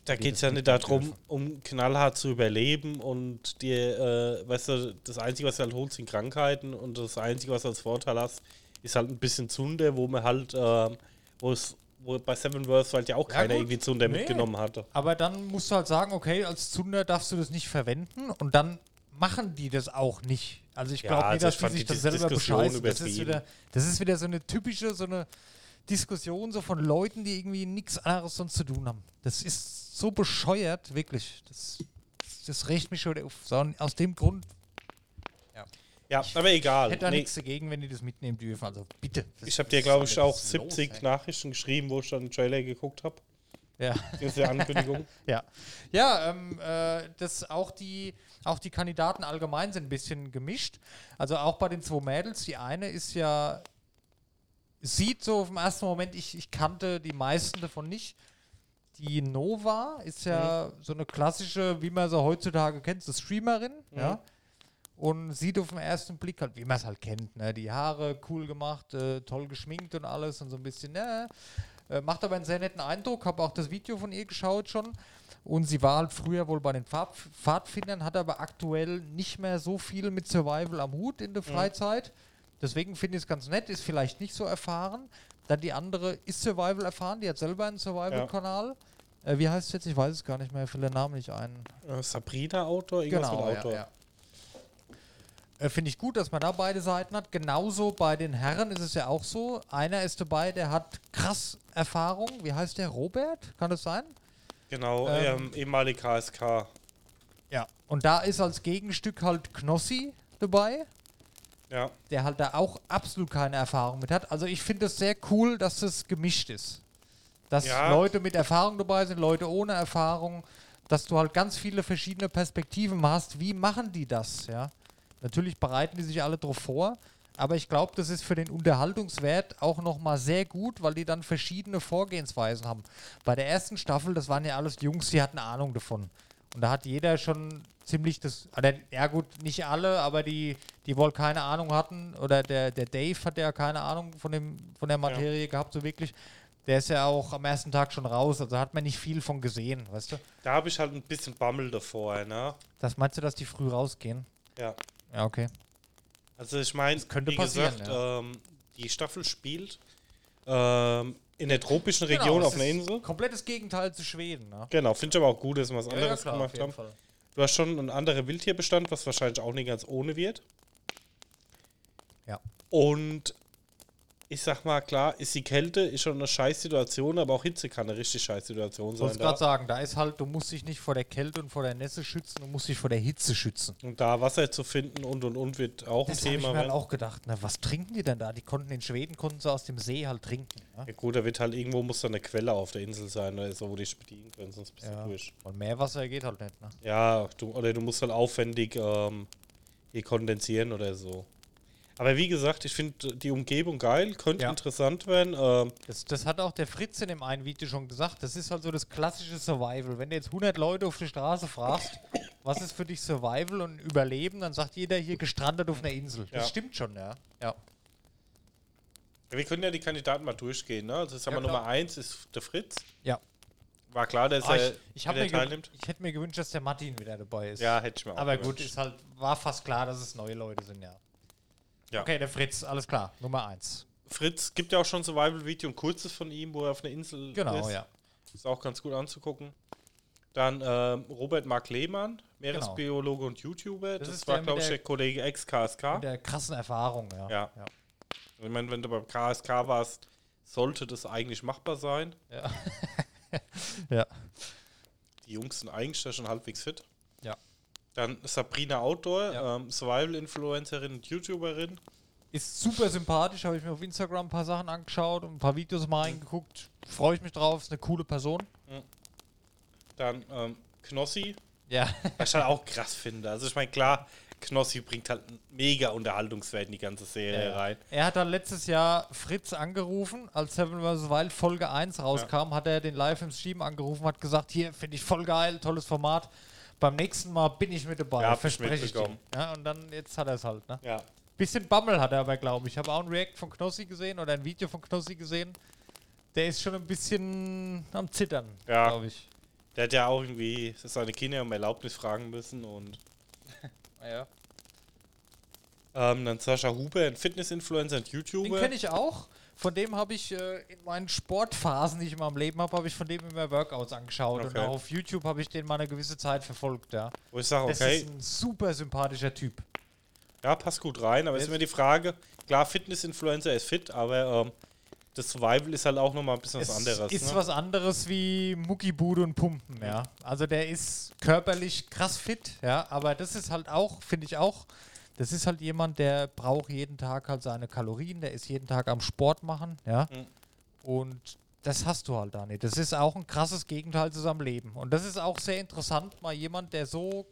Da geht es ja nicht darum, um knallhart zu überleben und dir, äh, weißt du, das Einzige, was du halt holst, sind Krankheiten und das Einzige, was du als Vorteil hast, ist halt ein bisschen Zunder, wo man halt, ähm, wo es, wo bei Seven Worlds halt ja auch Ja, keiner gut. irgendwie Zunder Nee. mitgenommen hatte. Aber dann musst du halt sagen, okay, als Zunder darfst du das nicht verwenden und dann machen die das auch nicht. Also ich Ja, glaube also nicht, dass die sich das selber bescheißen. Das ist, wieder, das ist wieder so eine typische, so eine Diskussion so von Leuten, die irgendwie nichts anderes sonst zu tun haben. Das ist so bescheuert, wirklich. Das, das regt mich schon auf. Aus dem Grund Ja, aber egal. hätte da Nee, nichts dagegen, wenn die das mitnehmen dürfen. Also bitte. Das- ich habe dir, glaube ich, auch das 70 los? Nachrichten geschrieben, wo ich dann den Trailer geguckt habe. Ja. Diese Ankündigung. Ja, ja ähm, äh, das auch die, auch die Kandidaten allgemein sind ein bisschen gemischt. Also auch bei den zwei Mädels, die eine ist ja sieht so auf den ersten Moment, ich, ich kannte die meisten davon nicht. Die Nova ist ja so eine klassische, wie man sie heutzutage kennt, so Streamerin, ja. Und sieht auf den ersten Blick halt, wie man es halt kennt, ne? Die Haare cool gemacht, äh, toll geschminkt und alles und so ein bisschen, ne? Äh, macht aber einen sehr netten Eindruck, habe auch das Video von ihr geschaut schon. Und sie war halt früher wohl bei den Pfad Pfadfindern, hat aber aktuell nicht mehr so viel mit Survival am Hut in der Freizeit. Deswegen finde ich es ganz nett, ist vielleicht nicht so erfahren. Dann die andere ist Survival erfahren, die hat selber einen Survival-Kanal. Äh, wie heißt es jetzt? Ich weiß es gar nicht mehr, ich will den Namen nicht ein. Äh, Sabrina Autor, irgendwas Genau, mit ja, Autor. ja. Äh, Finde ich gut, dass man da beide Seiten hat. Genauso bei den Herren ist es ja auch so. Einer ist dabei, der hat krass Erfahrung. Wie heißt der? Robert? Kann das sein? Genau, Ähm, ähm, ehemalig KSK. Ja. Und da ist als Gegenstück halt Knossi dabei, Ja, der halt da auch absolut keine Erfahrung mit hat. Also ich finde es sehr cool, dass das gemischt ist. Dass Ja. Leute mit Erfahrung dabei sind, Leute ohne Erfahrung, dass du halt ganz viele verschiedene Perspektiven hast. Wie machen die das? Ja. Natürlich bereiten die sich alle drauf vor, aber ich glaube, das ist für den Unterhaltungswert auch nochmal sehr gut, weil die dann verschiedene Vorgehensweisen haben. Bei der ersten Staffel, das waren ja alles Jungs, die hatten Ahnung davon. Und da hat jeder schon ziemlich das, oder, ja gut, nicht alle, aber die, die wohl keine Ahnung hatten, oder der, der Dave hat ja keine Ahnung von, dem, von der Materie gehabt, so wirklich. Der ist ja auch am ersten Tag schon raus, also hat man nicht viel von gesehen, weißt du? da habe ich halt ein bisschen Bammel davor, ne? Das meinst du, dass die früh rausgehen? Ja. Ja, okay. Also ich meine, könnte wie passieren, gesagt, ja. ähm, die Staffel spielt ähm, in der tropischen Region Genau, auf einer Insel. Komplettes Gegenteil zu Schweden, ne? Genau, finde ich aber auch gut, dass wir was anderes klar, auf gemacht haben. Fall. Du hast schon einen anderen Wildtierbestand, was wahrscheinlich auch nicht ganz ohne wird. Ja. Und ich sag mal, klar, ist die Kälte ist schon eine Scheißsituation, aber auch Hitze kann eine richtig Scheißsituation Ich sein. wollte Da. gerade sagen, da ist halt, du musst dich nicht vor der Kälte und vor der Nässe schützen, du musst dich vor der Hitze schützen. Und da Wasser zu finden und und und wird auch Das ein habe ich Thema mir halt werden. auch gedacht, na, was trinken die denn da? Die konnten in Schweden, konnten sie aus dem See halt trinken. Ne? Ja gut, da wird halt irgendwo muss da eine Quelle auf der Insel sein oder so, wo die sich bedienen können, sonst bist du Ja. durch. Und Meerwasser geht halt nicht, ne? Ja, du, oder du musst halt aufwendig ähm, hier kondensieren oder so. Aber wie gesagt, ich finde die Umgebung geil, könnte Ja. interessant werden. Ähm, Das, das hat auch der Fritz in dem einen Video schon gesagt. Das ist halt so das klassische Survival. Wenn du jetzt 100 Leute auf der Straße fragst, was ist für dich Survival und Überleben, dann sagt jeder hier gestrandet auf einer Insel. Das Ja. stimmt schon, ja. Ja. wir können ja die Kandidaten mal durchgehen. Ne? Also sagen Ja, wir. Nummer 1 ist der Fritz. ja. War klar, dass Ah, er ich, wieder teilnimmt. ich hätte mir gewünscht, dass der Martin wieder dabei ist. Ja, hätte ich mir auch Aber gut, gewünscht. ist halt, war fast klar, dass es neue Leute sind, ja. Ja. Okay, der Fritz, alles klar. Nummer 1. Fritz gibt ja auch schon Survival-Video, ein kurzes von ihm, wo er auf einer Insel Genau, ist. ja. Ist auch ganz gut anzugucken. Dann ähm, Robert Mark Lehmann, Meeresbiologe und YouTuber. Das, Genau. ist war, glaube ich, der- Kollege ex-KSK. Mit der krassen Erfahrung, ja. Ja. ja. Ich meine, wenn du beim KSK warst, sollte das eigentlich machbar sein. ja. Die Jungs sind eigentlich da schon halbwegs fit. Ja. Dann Sabrina Outdoor, Ja. ähm, Survival-Influencerin und YouTuberin. Ist super sympathisch, habe ich mir auf Instagram ein paar Sachen angeschaut und ein paar Videos mal reingeguckt. Freue ich mich drauf, ist eine coole Person. Dann ähm, Knossi, Ja. was ich halt auch krass finde. Also ich meine, klar, Knossi bringt halt mega Unterhaltungswert in die ganze Serie rein. Er hat dann letztes Jahr Fritz angerufen, als Seven vs. Wild Folge 1 rauskam, hat er den live im Stream angerufen, hat gesagt, hier finde ich voll geil, tolles Format. Beim nächsten Mal bin ich mit dabei, Ja, verspreche ich dir. Ja, und dann, jetzt hat er es halt, ne? Ja. Bisschen Bammel hat er aber, glaube ich. Ich habe auch ein React von Knossi gesehen oder ein Video von Knossi gesehen. Der ist schon ein bisschen am Zittern, Ja. glaube ich. Der hat ja auch irgendwie seine Kinder um Erlaubnis fragen müssen und Ja. ähm, dann Sascha Huber, ein Fitness-Influencer und Den YouTuber. kenne ich auch. Von dem habe ich äh, in meinen Sportphasen, die ich in meinem Leben habe, habe ich von dem immer Workouts angeschaut. Und Okay. auch auf YouTube habe ich den mal eine gewisse Zeit verfolgt, ja. Wo ich sage, Das okay, ist ein super sympathischer Typ. ja, passt gut rein, aber es ist immer die Frage, klar, Fitness-Influencer ist fit, aber ähm, das Survival ist halt auch nochmal ein bisschen was es anderes. ist ne? was anderes wie Muckibude und Pumpen, ja. Also der ist körperlich krass fit, ja, aber das ist halt auch, finde ich auch, das ist halt jemand, der braucht jeden Tag halt seine Kalorien, der ist jeden Tag am Sport machen, ja. Mhm. Und das hast du halt da nicht. Das ist auch ein krasses Gegenteil zu seinem Leben. Und das ist auch sehr interessant, mal jemand, der so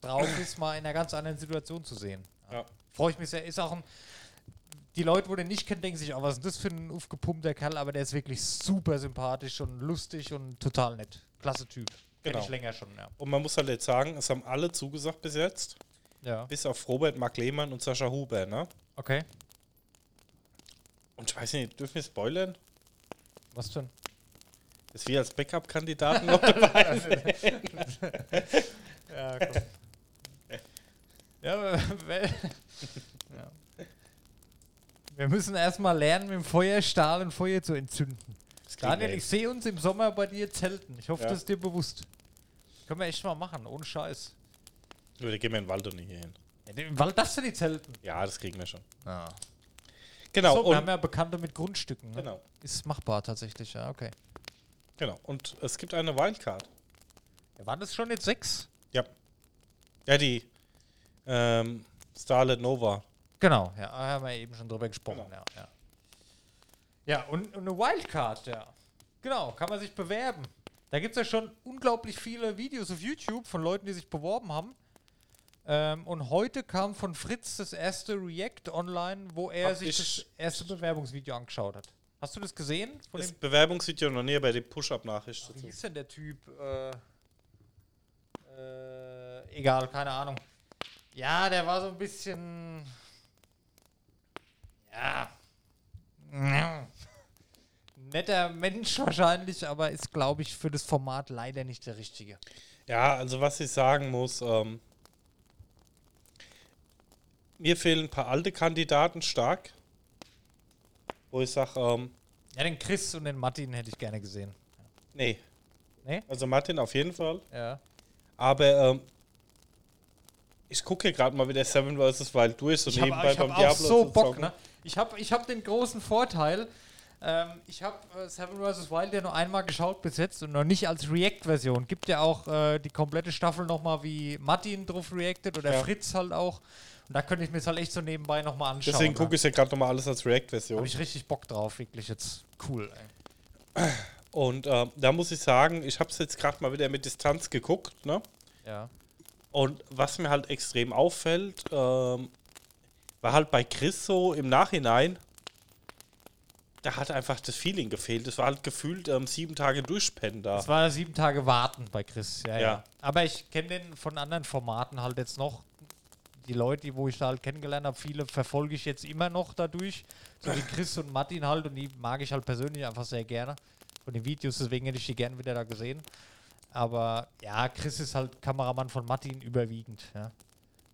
drauf ist, mal in einer ganz anderen Situation zu sehen. Ja. Freue ich mich sehr. Ist auch ein. die Leute, wo den nicht kennen, denken sich, oh, was ist das für ein aufgepumpter Kerl, aber der ist wirklich super sympathisch und lustig und total nett. Klasse Typ. Kenn Genau. ich länger schon, ja. Und man muss halt jetzt sagen, es haben alle zugesagt bis jetzt. Ja. Bis auf Robert Mark Lehmann und Sascha Huber, ne? Okay. Und ich weiß nicht, dürfen wir spoilern? Was denn? Dass wir als Backup-Kandidaten noch dabei sind. Ja, komm. ja, aber- ja. Wir müssen erstmal lernen, mit dem Feuerstahl ein Feuer zu entzünden. Daniel, ich sehe uns im Sommer bei dir zelten. Ich hoffe, Ja. das ist dir bewusst. Können wir echt mal machen, ohne Scheiß. Oder gehen wir in den Wald und nicht hier hin. Im Wald das sind die Zelten. Ja, das kriegen wir schon. Ja. Genau, so, wir haben ja Bekannte mit Grundstücken. Ne? genau, Ist machbar tatsächlich, ja, okay. genau. Und es gibt eine Wildcard. Ja, waren das schon jetzt sechs? Ja. Ja, die ähm, Starlet Nova. Genau, ja, da haben wir eben schon drüber gesprochen, Genau. ja. Ja, ja und, und eine Wildcard, ja. Genau, kann man sich bewerben. Da gibt es ja schon unglaublich viele Videos auf YouTube von Leuten, die sich beworben haben. Ähm, und heute kam von Fritz das erste React online, wo er Hab sich ich- das erste Bewerbungsvideo angeschaut hat. Hast du das gesehen? Von Das Bewerbungsvideo noch nie bei der Push-Up-Nachricht wie hieß denn der Typ? Äh, äh, egal, keine Ahnung. Ja, der war so ein bisschen. Ja. Ja. Netter Mensch wahrscheinlich, aber ist, glaube ich, für das Format leider nicht der richtige. Ja, also was ich sagen muss, ähm, mir fehlen ein paar alte Kandidaten stark. Wo ich sage, ähm, Ja, den Chris und den Martin hätte ich gerne gesehen. nee. Nee? Also Martin auf jeden Fall. Ja. Aber ähm, ich gucke gerade mal wieder Seven vs. Wild durch, so Ich habe nebenbei ich hab beim auch Diablo so zu Bock, zocken. ne? Ich habe ich hab den großen Vorteil, ähm, ich habe äh, Seven vs. Wild ja nur einmal geschaut bis jetzt und noch nicht als React-Version. Gibt ja auch äh, die komplette Staffel nochmal, wie Martin drauf reacted oder Ja. Fritz halt auch. Und da könnte ich mir das halt echt so nebenbei nochmal anschauen. Deswegen gucke ich ja gerade nochmal alles als React-Version. Habe ich richtig Bock drauf, wirklich jetzt cool. Ey. Und ähm, da muss ich sagen, ich habe es jetzt gerade mal wieder mit Distanz geguckt, ne? Ja. Und was mir halt extrem auffällt, ähm, war halt bei Chris so im Nachhinein, da hat einfach das Feeling gefehlt. Es war halt gefühlt ähm, sieben Tage Durchpennen da. Das war sieben Tage warten bei Chris, ja, ja. Ja. Aber ich kenne den von anderen Formaten halt jetzt noch. Die Leute, die, wo ich da halt kennengelernt habe, viele verfolge ich jetzt immer noch dadurch. So wie Chris und Martin halt und die mag ich halt persönlich einfach sehr gerne. Von den Videos, deswegen hätte ich die gerne wieder da gesehen. Aber ja, Chris ist halt Kameramann von Martin überwiegend, ja.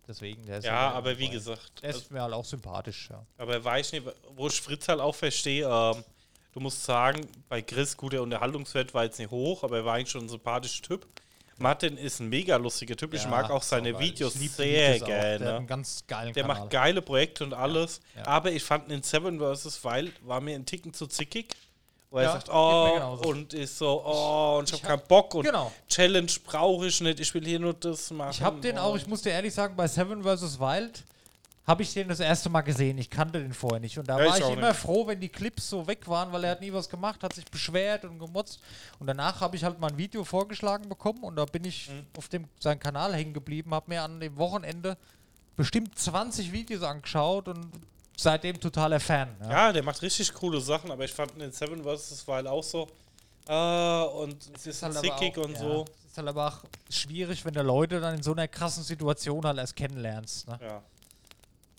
Deswegen, der ist ja, halt aber wie gesagt, Der also, ist mir halt auch sympathisch, ja. aber weiß nicht, wo ich Fritz halt auch verstehe, ähm, du musst sagen, bei Chris, gut, der Unterhaltungswert war jetzt nicht hoch, aber er war eigentlich schon ein sympathischer Typ. Martin ist ein mega lustiger Typ. ich Ja, mag auch seine. Videos sehr auch. Der hat gerne. einen ganz geilen Der Kanal. macht geile Projekte und alles. ja. Aber ich fand in Seven vs. Wild war mir ein Ticken zu zickig. Wo er Ja, sagt, geht mir oh, und ist so, oh, und ich, Ich hab hab- keinen Bock und Genau. Challenge brauche ich nicht, ich will hier nur das machen. Ich habe den oh. auch, ich muss dir ehrlich sagen, bei Seven vs. Wild habe ich den das erste Mal gesehen. Ich kannte den vorher nicht. Und da Ja, war ich ich immer nicht. froh, wenn die Clips so weg waren, weil er hat nie was gemacht, hat sich beschwert und gemotzt. Und danach habe ich halt mal ein Video vorgeschlagen bekommen und da bin ich Mhm. auf dem seinem Kanal hängen geblieben, habe mir an dem Wochenende bestimmt 20 Videos angeschaut und seitdem totaler Fan. Ja. Ja, der macht richtig coole Sachen, aber ich fand in Seven vs. Wild auch so, äh, und es ist halt zickig auch- und ja, so. Es ist halt aber auch schwierig, wenn du Leute dann in so einer krassen Situation halt erst kennenlernst. Ne? Ja.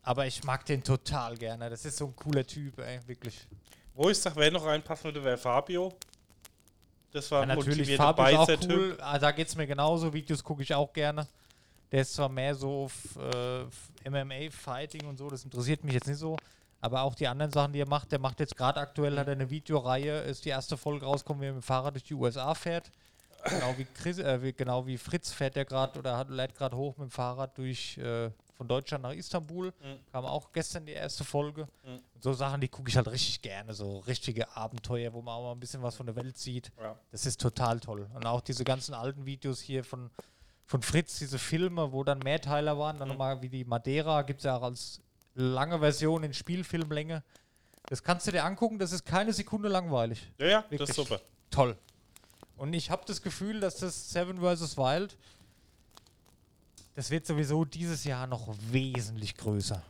Aber ich mag den total gerne. Das ist so ein cooler Typ, ey, wirklich. Wo ich sag, wer noch reinpassen würde, wäre Fabio. Das war Ja, ein natürlich, Fabio ist auch cool. Ah, da geht es mir genauso. Videos gucke ich auch gerne. Der ist zwar mehr so auf äh, MMA-Fighting und so, das interessiert mich jetzt nicht so. Aber auch die anderen Sachen, die er macht, der macht jetzt gerade aktuell, hat er eine Videoreihe, ist die erste Folge rausgekommen, wie er mit dem Fahrrad durch die USA fährt. Genau wie, Chris, äh, wie, genau wie Fritz fährt er gerade oder hat, lädt gerade hoch mit dem Fahrrad durch äh, von Deutschland nach Istanbul. Mhm. Kam auch gestern die erste Folge. Mhm. So Sachen, die gucke ich halt richtig gerne. So richtige Abenteuer, wo man auch mal ein bisschen was von der Welt sieht. Ja. Das ist total toll. Und auch diese ganzen alten Videos hier von, von Fritz, diese Filme, wo dann Mehrteiler waren, dann Mhm. nochmal wie die Madeira, gibt es ja auch als lange Version in Spielfilmlänge. Das kannst du dir angucken, das ist keine Sekunde langweilig. Ja, ja, das Wirklich. ist super. Toll. Und ich habe das Gefühl, dass das Seven vs. Wild, das wird sowieso dieses Jahr noch wesentlich größer.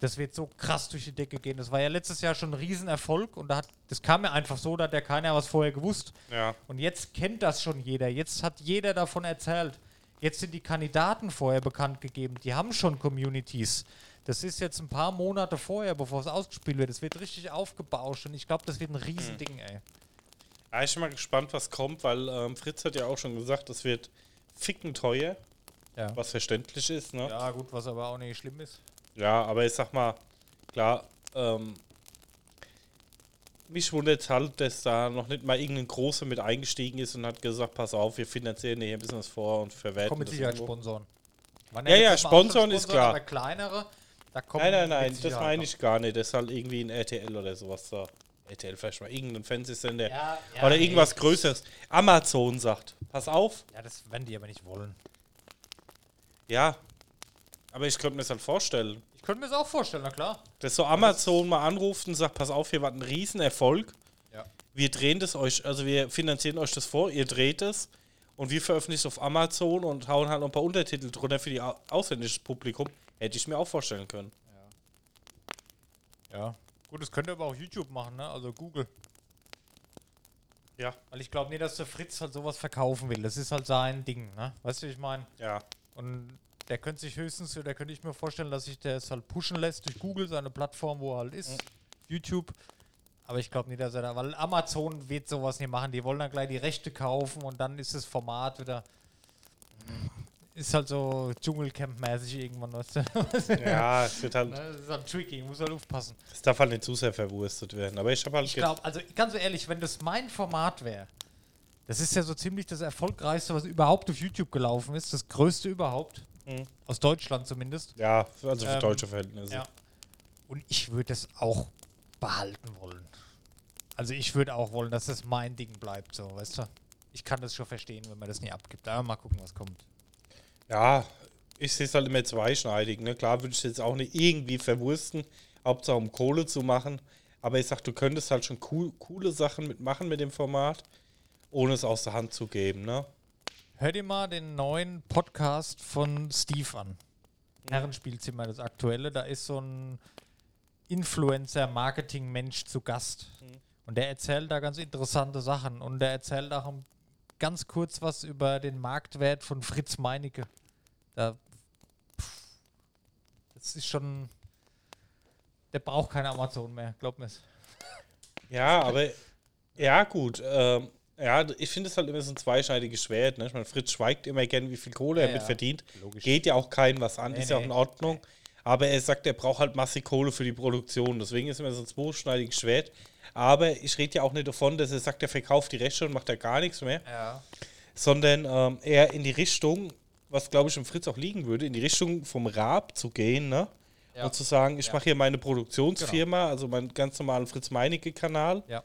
Das wird so krass durch die Decke gehen. Das war ja letztes Jahr schon ein Riesenerfolg und da hat, das kam mir einfach so, da hat ja keiner was vorher gewusst. Ja. Und jetzt kennt das schon jeder. Jetzt hat jeder davon erzählt. Jetzt sind die Kandidaten vorher bekannt gegeben. Die haben schon Communities. Das ist jetzt ein paar Monate vorher, bevor es ausgespielt wird. Es wird richtig aufgebauscht und ich glaube, das wird ein Riesending, ey. Ja, ich bin mal gespannt, was kommt, weil ähm, Fritz hat ja auch schon gesagt, es wird ficken teuer, Ja. was verständlich ist, ne? ja, gut, was aber auch nicht schlimm ist. Ja, aber ich sag mal, klar, ähm, mich wundert halt, dass da noch nicht mal irgendein Großer mit eingestiegen ist und hat gesagt, pass auf, wir finanzieren hier ein bisschen was vor und verwerten Kommen mit Sicherheit. Sponsoren. Waren Ja, ja, Sponsoren ist klar. Aber kleinere, da kommen Nein, nein, nein, das meine ich gar nicht. Das ist halt irgendwie ein RTL oder sowas da. RTL vielleicht mal irgendein Fernsehsender. Ja, ja, oder irgendwas das- Größeres. Amazon sagt, pass auf. Ja, das werden die aber nicht wollen. Ja, aber ich könnte mir das halt vorstellen. Könnte mir das auch vorstellen, na klar. Dass so Amazon mal anruft und sagt, pass auf, hier war ein Riesenerfolg. Ja. Wir drehen das euch, also wir finanzieren euch das vor, ihr dreht es und wir veröffentlichen es auf Amazon und hauen halt noch ein paar Untertitel drunter für die au- ausländisches Publikum. Hätte ich mir auch vorstellen können. Ja. Gut, das könnte aber auch YouTube machen, ne? Also Google. Ja. Weil ich glaube nicht, dass der Fritz halt sowas verkaufen will. Das ist halt sein Ding, ne? Weißt du, wie ich meine? Ja. Und der könnte sich höchstens, da könnte ich mir vorstellen, dass sich der es halt pushen lässt durch Google, seine Plattform, wo er halt ist. YouTube. Aber ich glaube nicht, dass er da, weil Amazon wird sowas nicht machen. Die wollen dann gleich die Rechte kaufen und dann ist das Format wieder. Ist halt so Dschungelcamp-mäßig irgendwann, weißt du? Ja, es wird halt, Ne, Das ist halt tricky, muss halt aufpassen. es darf halt nicht zu sehr verwurstet werden. Aber ich habe halt Ich glaube, also ganz ehrlich, wenn das mein Format wäre, das ist ja so ziemlich das erfolgreichste, was überhaupt auf YouTube gelaufen ist, das größte überhaupt, Mhm. aus Deutschland zumindest. Ja, also für Ähm, deutsche Verhältnisse. Ja. Und ich würde es auch behalten wollen. Also ich würde auch wollen, dass das mein Ding bleibt, so, weißt du? Ich kann das schon verstehen, wenn man das nie abgibt. Aber mal gucken, was kommt. Ja, ich sehe es halt immer zweischneidig. Ne? Klar würde ich jetzt auch nicht irgendwie verwursten, Hauptsache um Kohle zu machen. Aber ich sag, du könntest halt schon cool, coole Sachen mitmachen mit dem Format, ohne es aus der Hand zu geben. Ne? Hör dir mal den neuen Podcast von Steve an. Herrenspielzimmer, das aktuelle. Da ist so ein Influencer-Marketing-Mensch zu Gast. Und der erzählt da ganz interessante Sachen. Und der erzählt auch ganz kurz was über den Marktwert von Fritz Meinecke. Da, pff, das ist schon. Der braucht keine Amazon mehr, glaub mir's. Ja, aber ja, gut. Ähm, ja, ich finde es halt immer so ein zweischneidiges Schwert. Ne? Ich meine, Fritz schweigt immer gern, wie viel Kohle Ja, er mit verdient. Logisch. Geht ja auch keinem was an, Nee, ist ja auch nee. in Ordnung. Aber er sagt, er braucht halt massig Kohle für die Produktion. Deswegen ist immer so ein zweischneidiges Schwert. Aber ich rede ja auch nicht davon, dass er sagt, er verkauft die Rechte und macht da gar nichts mehr. Ja. sondern ähm, eher in die Richtung, was glaube ich im Fritz auch liegen würde, in die Richtung vom Raab zu gehen, ne? Ja. Und zu sagen, ich Ja. mache hier meine Produktionsfirma, also meinen ganz normalen Fritz-Meinecke-Kanal Ja.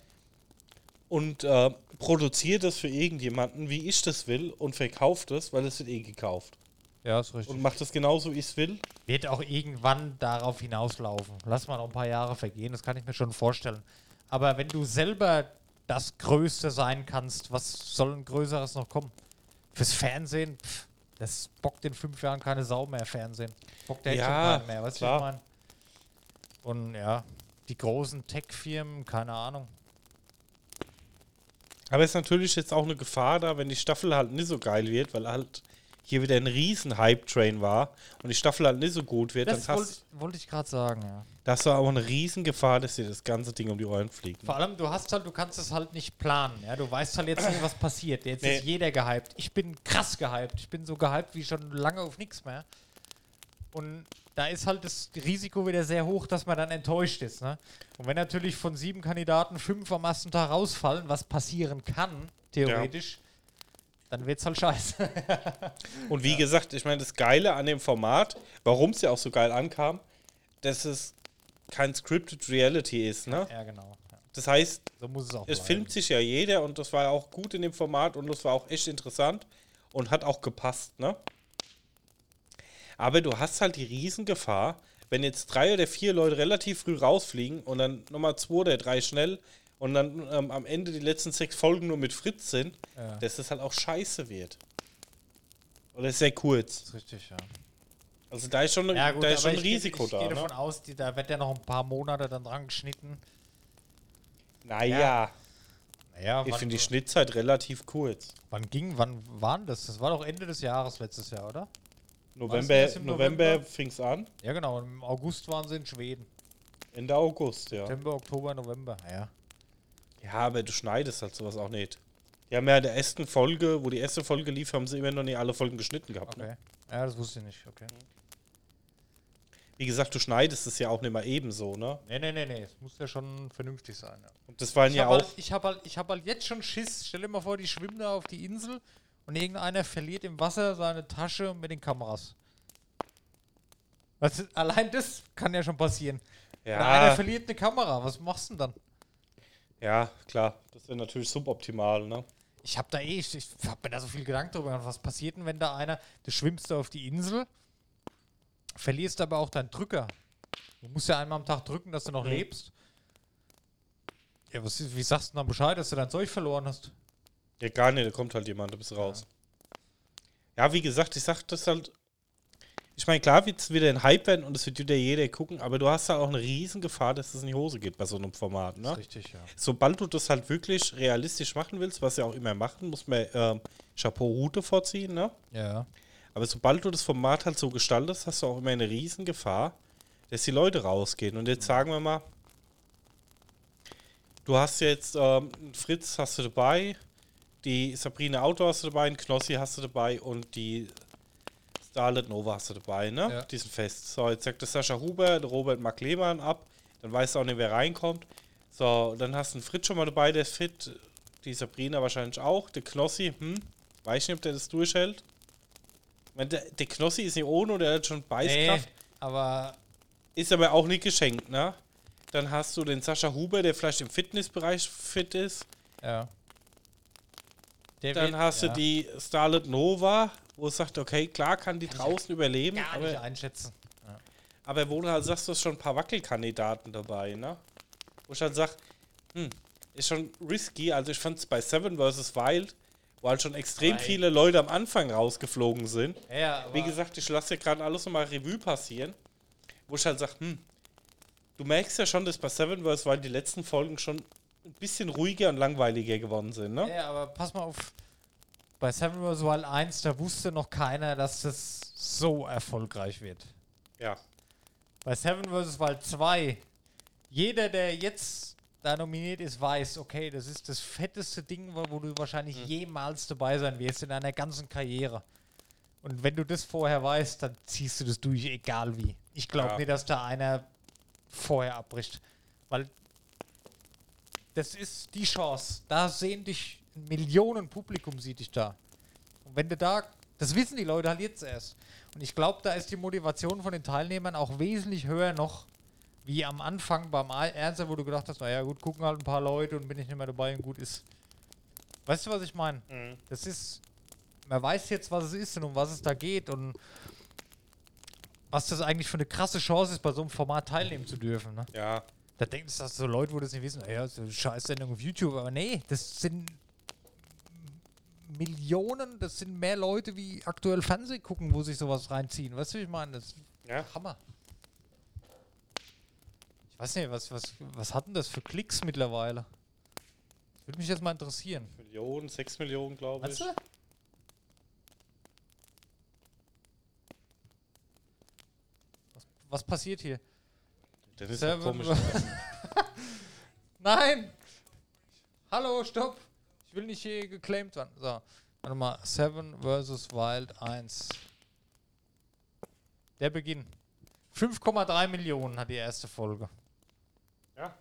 und äh, produziere das für irgendjemanden, wie ich das will und verkaufe das, weil es wird eh gekauft. Ja, ist richtig. Und mache das genauso, wie ich es will. Wird auch irgendwann darauf hinauslaufen. Lass mal noch ein paar Jahre vergehen, das kann ich mir schon vorstellen. Aber wenn du selber das Größte sein kannst, was soll ein Größeres noch kommen? Fürs Fernsehen, pff, das bockt in fünf Jahren keine Sau mehr Fernsehen. Bockt der schon Ja, keinen mehr, weißt du, was ich meine? Und ja, die großen Tech-Firmen, keine Ahnung. Aber es ist natürlich jetzt auch eine Gefahr da, wenn die Staffel halt nicht so geil wird, weil halt hier wieder ein riesen Hype-Train war und die Staffel halt nicht so gut wird, Das dann wollte hast, wollt ich gerade sagen, ja. da hast du aber eine riesen Gefahr, dass dir das ganze Ding um die Ohren fliegt. Vor allem, du hast halt, du kannst es halt nicht planen. Ja? Du weißt halt jetzt nicht, was passiert. Jetzt Nee. ist jeder gehypt. Ich bin krass gehypt. Ich bin so gehypt wie schon lange auf nichts mehr. Und da ist halt das Risiko wieder sehr hoch, dass man dann enttäuscht ist. Ne? Und wenn natürlich von sieben Kandidaten fünf am ersten Tag rausfallen, was passieren kann, theoretisch, dann wird's halt scheiße. Und wie gesagt, ich meine, das Geile an dem Format, warum es ja auch so geil ankam, dass es kein Scripted Reality ist. Ne? ja, genau. Ja. Das heißt, So es es filmt sich ja jeder und das war ja auch gut in dem Format und das war auch echt interessant und hat auch gepasst. Ne? Aber du hast halt die Riesengefahr, wenn jetzt drei oder vier Leute relativ früh rausfliegen und dann nochmal zwei oder drei schnell und dann ähm, am Ende die letzten sechs Folgen nur mit Fritz sind, Ja. dass es halt auch scheiße wird. Oder sehr kurz. Das ist richtig, ja. Also da ist schon, Ja, gut, da ist schon ein ich Risiko ich da. gehe Ne? davon aus, die, da wird ja noch ein paar Monate dann dran geschnitten. Naja, Naja, ich finde die Schnittzeit relativ kurz. wann ging, wann waren das? Das war doch Ende des Jahres letztes Jahr, oder? November, November, November? fing es an. Ja, genau. Im August waren sie in Schweden. Ende August, ja. September, Oktober, November. Ja. Ja, aber du schneidest halt sowas auch nicht. Die haben ja in der ersten Folge, wo die erste Folge lief, haben sie immer noch nicht alle Folgen geschnitten gehabt. Ne? Okay. Ja, das wusste ich nicht. Okay. Wie gesagt, du schneidest es ja auch nicht mal ebenso, ne? Nee, nee, nee, nee. Es muss ja schon vernünftig sein. Ja. Und das waren Ich ja habe auch. halt, ich hab halt, ich hab halt jetzt schon Schiss. Stell dir mal vor, die schwimmen da auf die Insel und irgendeiner verliert im Wasser seine Tasche mit den Kameras. Was, allein das kann ja schon passieren. Oder einer ja, verliert eine Kamera. Was machst du denn dann? ja, klar. Das wäre natürlich suboptimal, ne? Ich habe da eh, ich, ich habe mir da so viel Gedanken drüber gemacht. Was passiert denn, wenn da einer, du schwimmst da auf die Insel, verlierst aber auch deinen Drücker. Du musst ja einmal am Tag drücken, dass du noch Mhm. lebst. Ja, was, wie sagst du dann Bescheid, dass du dein Zeug verloren hast? Ja, gar nicht, da kommt halt jemand, du bist raus. Ja, wie gesagt, ich sag das halt. Ich meine, klar wird es wieder ein Hype werden und es wird wieder jeder gucken, aber du hast halt auch eine riesen Gefahr, dass es in die Hose geht bei so einem Format, Das ne? ist richtig, ja. Sobald du das halt wirklich realistisch machen willst, was ja auch immer machen, muss man ähm, Chapeau-Route vorziehen, ne? Ja. Aber sobald du das Format halt so gestaltest, hast du auch immer eine riesen Gefahr, dass die Leute rausgehen. Und jetzt sagen wir mal, du hast jetzt ähm, Fritz hast du dabei, die Sabrina Auto hast du dabei, einen Knossi hast du dabei und die Starlet Nova hast du dabei, ne? Ja. Die sind fest. So, jetzt sagt der Sascha Huber, der Robert Mark Lehmann ab, dann weißt du auch nicht, wer reinkommt. So, dann hast du einen Fritz schon mal dabei, der ist fit, die Sabrina wahrscheinlich auch, der Knossi, hm, weiß ich nicht, ob der das durchhält. Ich meine, der, der Knossi ist nicht ohne oder er hat schon Nee, Beißkraft. aber Ist aber auch nicht geschenkt, ne? Dann hast du den Sascha Huber, der vielleicht im Fitnessbereich fit ist. ja. Der Dann wird- hast ja, du die Starlet Nova, wo es sagt, okay, klar kann die draußen überleben, gar nicht aber, einschätzen. aber wo du halt sagst, du hast schon ein paar Wackelkandidaten dabei, ne? Wo ich halt sag, hm, ist schon risky. Also ich fand es bei Seven vs. Wild, wo halt schon extrem Right. viele Leute am Anfang rausgeflogen sind. Ja, Wie gesagt, ich lasse ja gerade alles nochmal Revue passieren, wo ich halt sage, hm, du merkst ja schon, dass bei Seven vs. Wild die letzten Folgen schon ein bisschen ruhiger und langweiliger geworden sind, ne? Ja, aber pass mal auf. Bei Seven vs. Wild 1, da wusste noch keiner, dass das so erfolgreich wird. Ja. Bei Seven vs. Wild 2, jeder, der jetzt da nominiert ist, weiß, okay, das ist das fetteste Ding, wo, du wahrscheinlich jemals dabei sein wirst in deiner ganzen Karriere. Und wenn du das vorher weißt, dann ziehst du das durch, egal wie. Ich glaube Ja. nicht, dass da einer vorher abbricht. Weil das ist die Chance. Da sehen dich Millionen Publikum, sieht dich da. Und wenn du da, das wissen die Leute halt jetzt erst. Und ich glaube, da ist die Motivation von den Teilnehmern auch wesentlich höher noch, wie am Anfang beim Ernster, wo du gedacht hast, naja gut, gucken halt ein paar Leute und bin ich nicht mehr dabei und gut ist. Weißt du, was ich meine? Das ist, man weiß jetzt, was es ist und um was es da geht und was das eigentlich für eine krasse Chance ist, bei so einem Format teilnehmen zu dürfen. Ne? Ja. Da denken dass so Leute, wo das nicht wissen, ja, so eine Scheißsendung auf YouTube, aber nee, das sind Millionen, das sind mehr Leute, wie aktuell Fernsehen gucken, wo sich sowas reinziehen. Weißt du, wie ich meine? Das ist Ja. Hammer. Ich weiß nicht, was, was, was hat denn das für Klicks mittlerweile? Würde mich jetzt mal interessieren. Millionen, sechs Millionen, glaube ich. Du? Was, was passiert hier? Das ist Seven ja komisch. Nein! Hallo, stopp! Ich will nicht hier geclaimed werden. So, warte mal. Seven vs. Wild 1. Der Beginn. 5,3 Millionen hat die erste Folge. ja.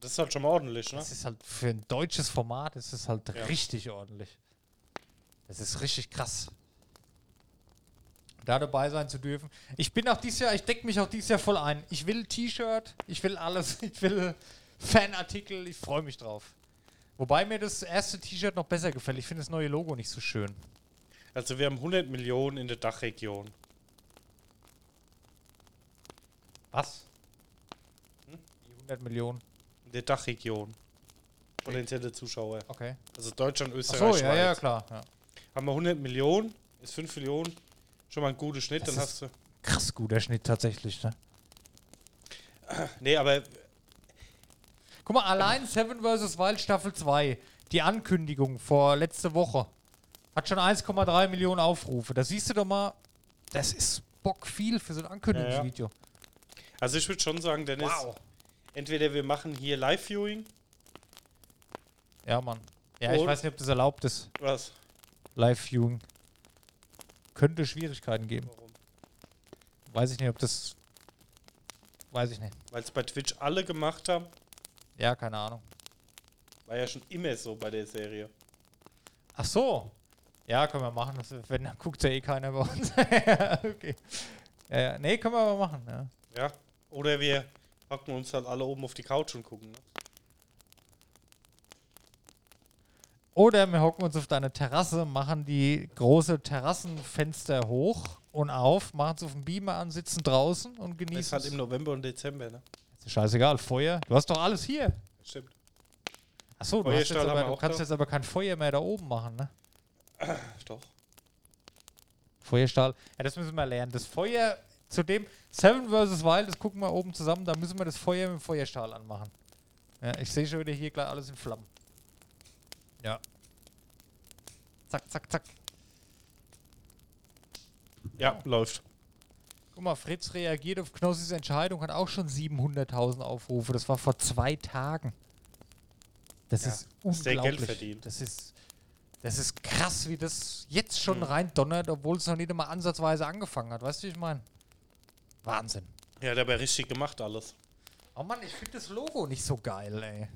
Das ist halt schon mal ordentlich, ne? Das ist halt für ein deutsches Format, ist es halt Ja. richtig ordentlich. Das ist richtig krass. Da dabei sein zu dürfen. Ich bin auch dieses Jahr, ich decke mich auch dieses Jahr voll ein. Ich will T-Shirt, ich will alles, ich will Fanartikel, ich freue mich drauf. Wobei mir das erste T-Shirt noch besser gefällt. Ich finde das neue Logo nicht so schön. Also wir haben 100 Millionen in der Dachregion. Was? Die 100 Millionen. In der Dachregion. Potenzielle Zuschauer. Okay. Also Deutschland, Ach Österreich, so, ja, ja, Schweiz. klar. Ja. Haben wir 100 Millionen, ist 5 Millionen. Schon mal ein guter Schnitt, Das dann hast du. krass guter Schnitt tatsächlich, ne? Nee, aber Guck mal, allein Seven vs. Wild Staffel 2, die Ankündigung vor letzte Woche, hat schon 1,3 Millionen Aufrufe. Da siehst du doch mal, das ist Bock viel für so ein Ankündigungsvideo. also ich würde schon sagen, Dennis, entweder wir machen hier Live-Viewing. Ja, Mann. Ja, ich Und- weiß nicht, ob das erlaubt ist. Was? Live-Viewing. Könnte Schwierigkeiten geben. Warum? Weiß ich nicht, ob das. Weiß ich nicht. Weil es bei Twitch alle gemacht haben. Ja, keine Ahnung. War ja schon immer so bei der Serie. Ach so. Ja, können wir machen. Das, wenn, dann guckt ja eh keiner bei uns. okay. Ja, ja. Nee, können wir aber machen, ja. Ja. Oder wir hocken uns halt alle oben auf die Couch und gucken. Ne? Oder wir hocken uns auf deine Terrasse, machen die große Terrassenfenster hoch und auf, machen es auf dem Beamer an, sitzen draußen und Das ist genießen halt im November und Dezember, ne? Ist scheißegal, Feuer. Du hast doch alles hier. Stimmt. Achso, du, jetzt aber, du kannst da. jetzt aber kein Feuer mehr da oben machen, ne? Doch. Feuerstahl. Ja, das müssen wir lernen. Das Feuer, zu dem Seven vs. Wild, das gucken wir oben zusammen, da müssen wir das Feuer mit dem Feuerstahl anmachen. Ja, ich sehe schon wieder hier gleich alles in Flammen. Ja. Zack, zack, zack. Ja, läuft. Guck mal, Fritz reagiert auf Knossis Entscheidung, hat auch schon 700.000 Aufrufe. Das war vor zwei Tagen. Das Ja, ist unglaublich. Geld verdient. Das ist, das ist krass, wie das jetzt schon Mhm. rein donnert, obwohl es noch nicht einmal ansatzweise angefangen hat. Weißt du, wie ich meine? Wahnsinn. Ja, der aber richtig gemacht alles. Oh Mann, ich finde das Logo nicht so geil, ey.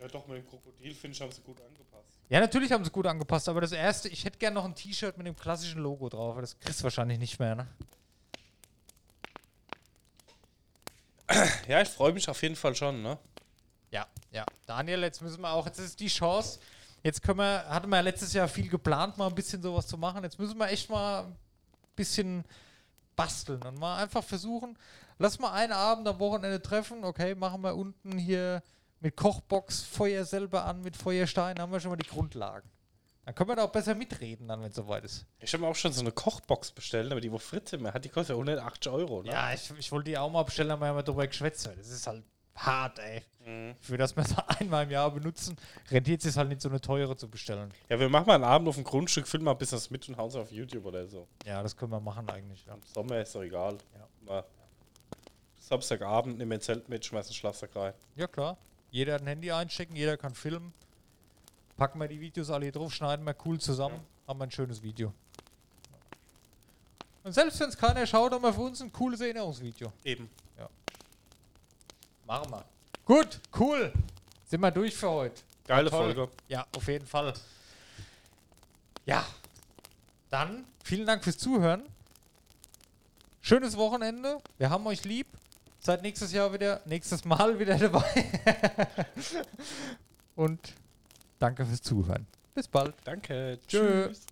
Ja, doch, mit dem Krokodil, finde ich, haben sie gut angepasst. Ja, natürlich haben sie gut angepasst, aber das erste, ich hätte gerne noch ein T-Shirt mit dem klassischen Logo drauf, aber das kriegst du wahrscheinlich nicht mehr, ne? Ja, ich freue mich auf jeden Fall schon, ne? Ja, ja. Daniel, jetzt müssen wir auch, jetzt ist die Chance. Jetzt können wir, hatten wir ja letztes Jahr viel geplant, mal ein bisschen sowas zu machen. Jetzt müssen wir echt mal ein bisschen basteln und mal einfach versuchen. Lass mal einen Abend am Wochenende treffen. Okay, machen wir unten hier mit Kochbox Feuer selber an, mit Feuerstein, haben wir schon mal die Grundlagen. Dann können wir da auch besser mitreden, dann, wenn es soweit ist. Ich habe mir auch schon so eine Kochbox bestellt, aber die, wo Fritz immer hat, die kostet ja 180 Euro, ne? Ja, ich, ich wollte die auch mal bestellen, haben wir ja mal drüber geschwätzt. Das ist halt hart, ey. Mhm. Für das wir es einmal im Jahr benutzen, rentiert es sich halt nicht so eine teure zu bestellen. Ja, wir machen mal einen Abend auf dem Grundstück, filmen mal ein bisschen was mit und hauen es auf YouTube oder so. Ja, das können wir machen eigentlich. Ja. Im Sommer ist doch egal. Ja. Mal Samstagabend nehmen wir ein Zelt mit, schmeißen einen Schlafsack rein. ja, klar. Jeder hat ein Handy einstecken, jeder kann filmen. Packen wir die Videos alle hier drauf, schneiden wir cool zusammen, haben wir ein schönes Video. Und selbst wenn es keiner schaut, haben wir für uns ein cooles Erinnerungsvideo. Eben. Machen wir. Gut, cool. Sind wir durch für heute. Geile Toll. Folge. Ja, auf jeden Fall. Ja, dann vielen Dank fürs Zuhören. Schönes Wochenende. Wir haben euch lieb. Seid nächstes Jahr wieder, nächstes Mal wieder dabei. Und danke fürs Zuhören. Bis bald. Danke. Tschö. Tschüss.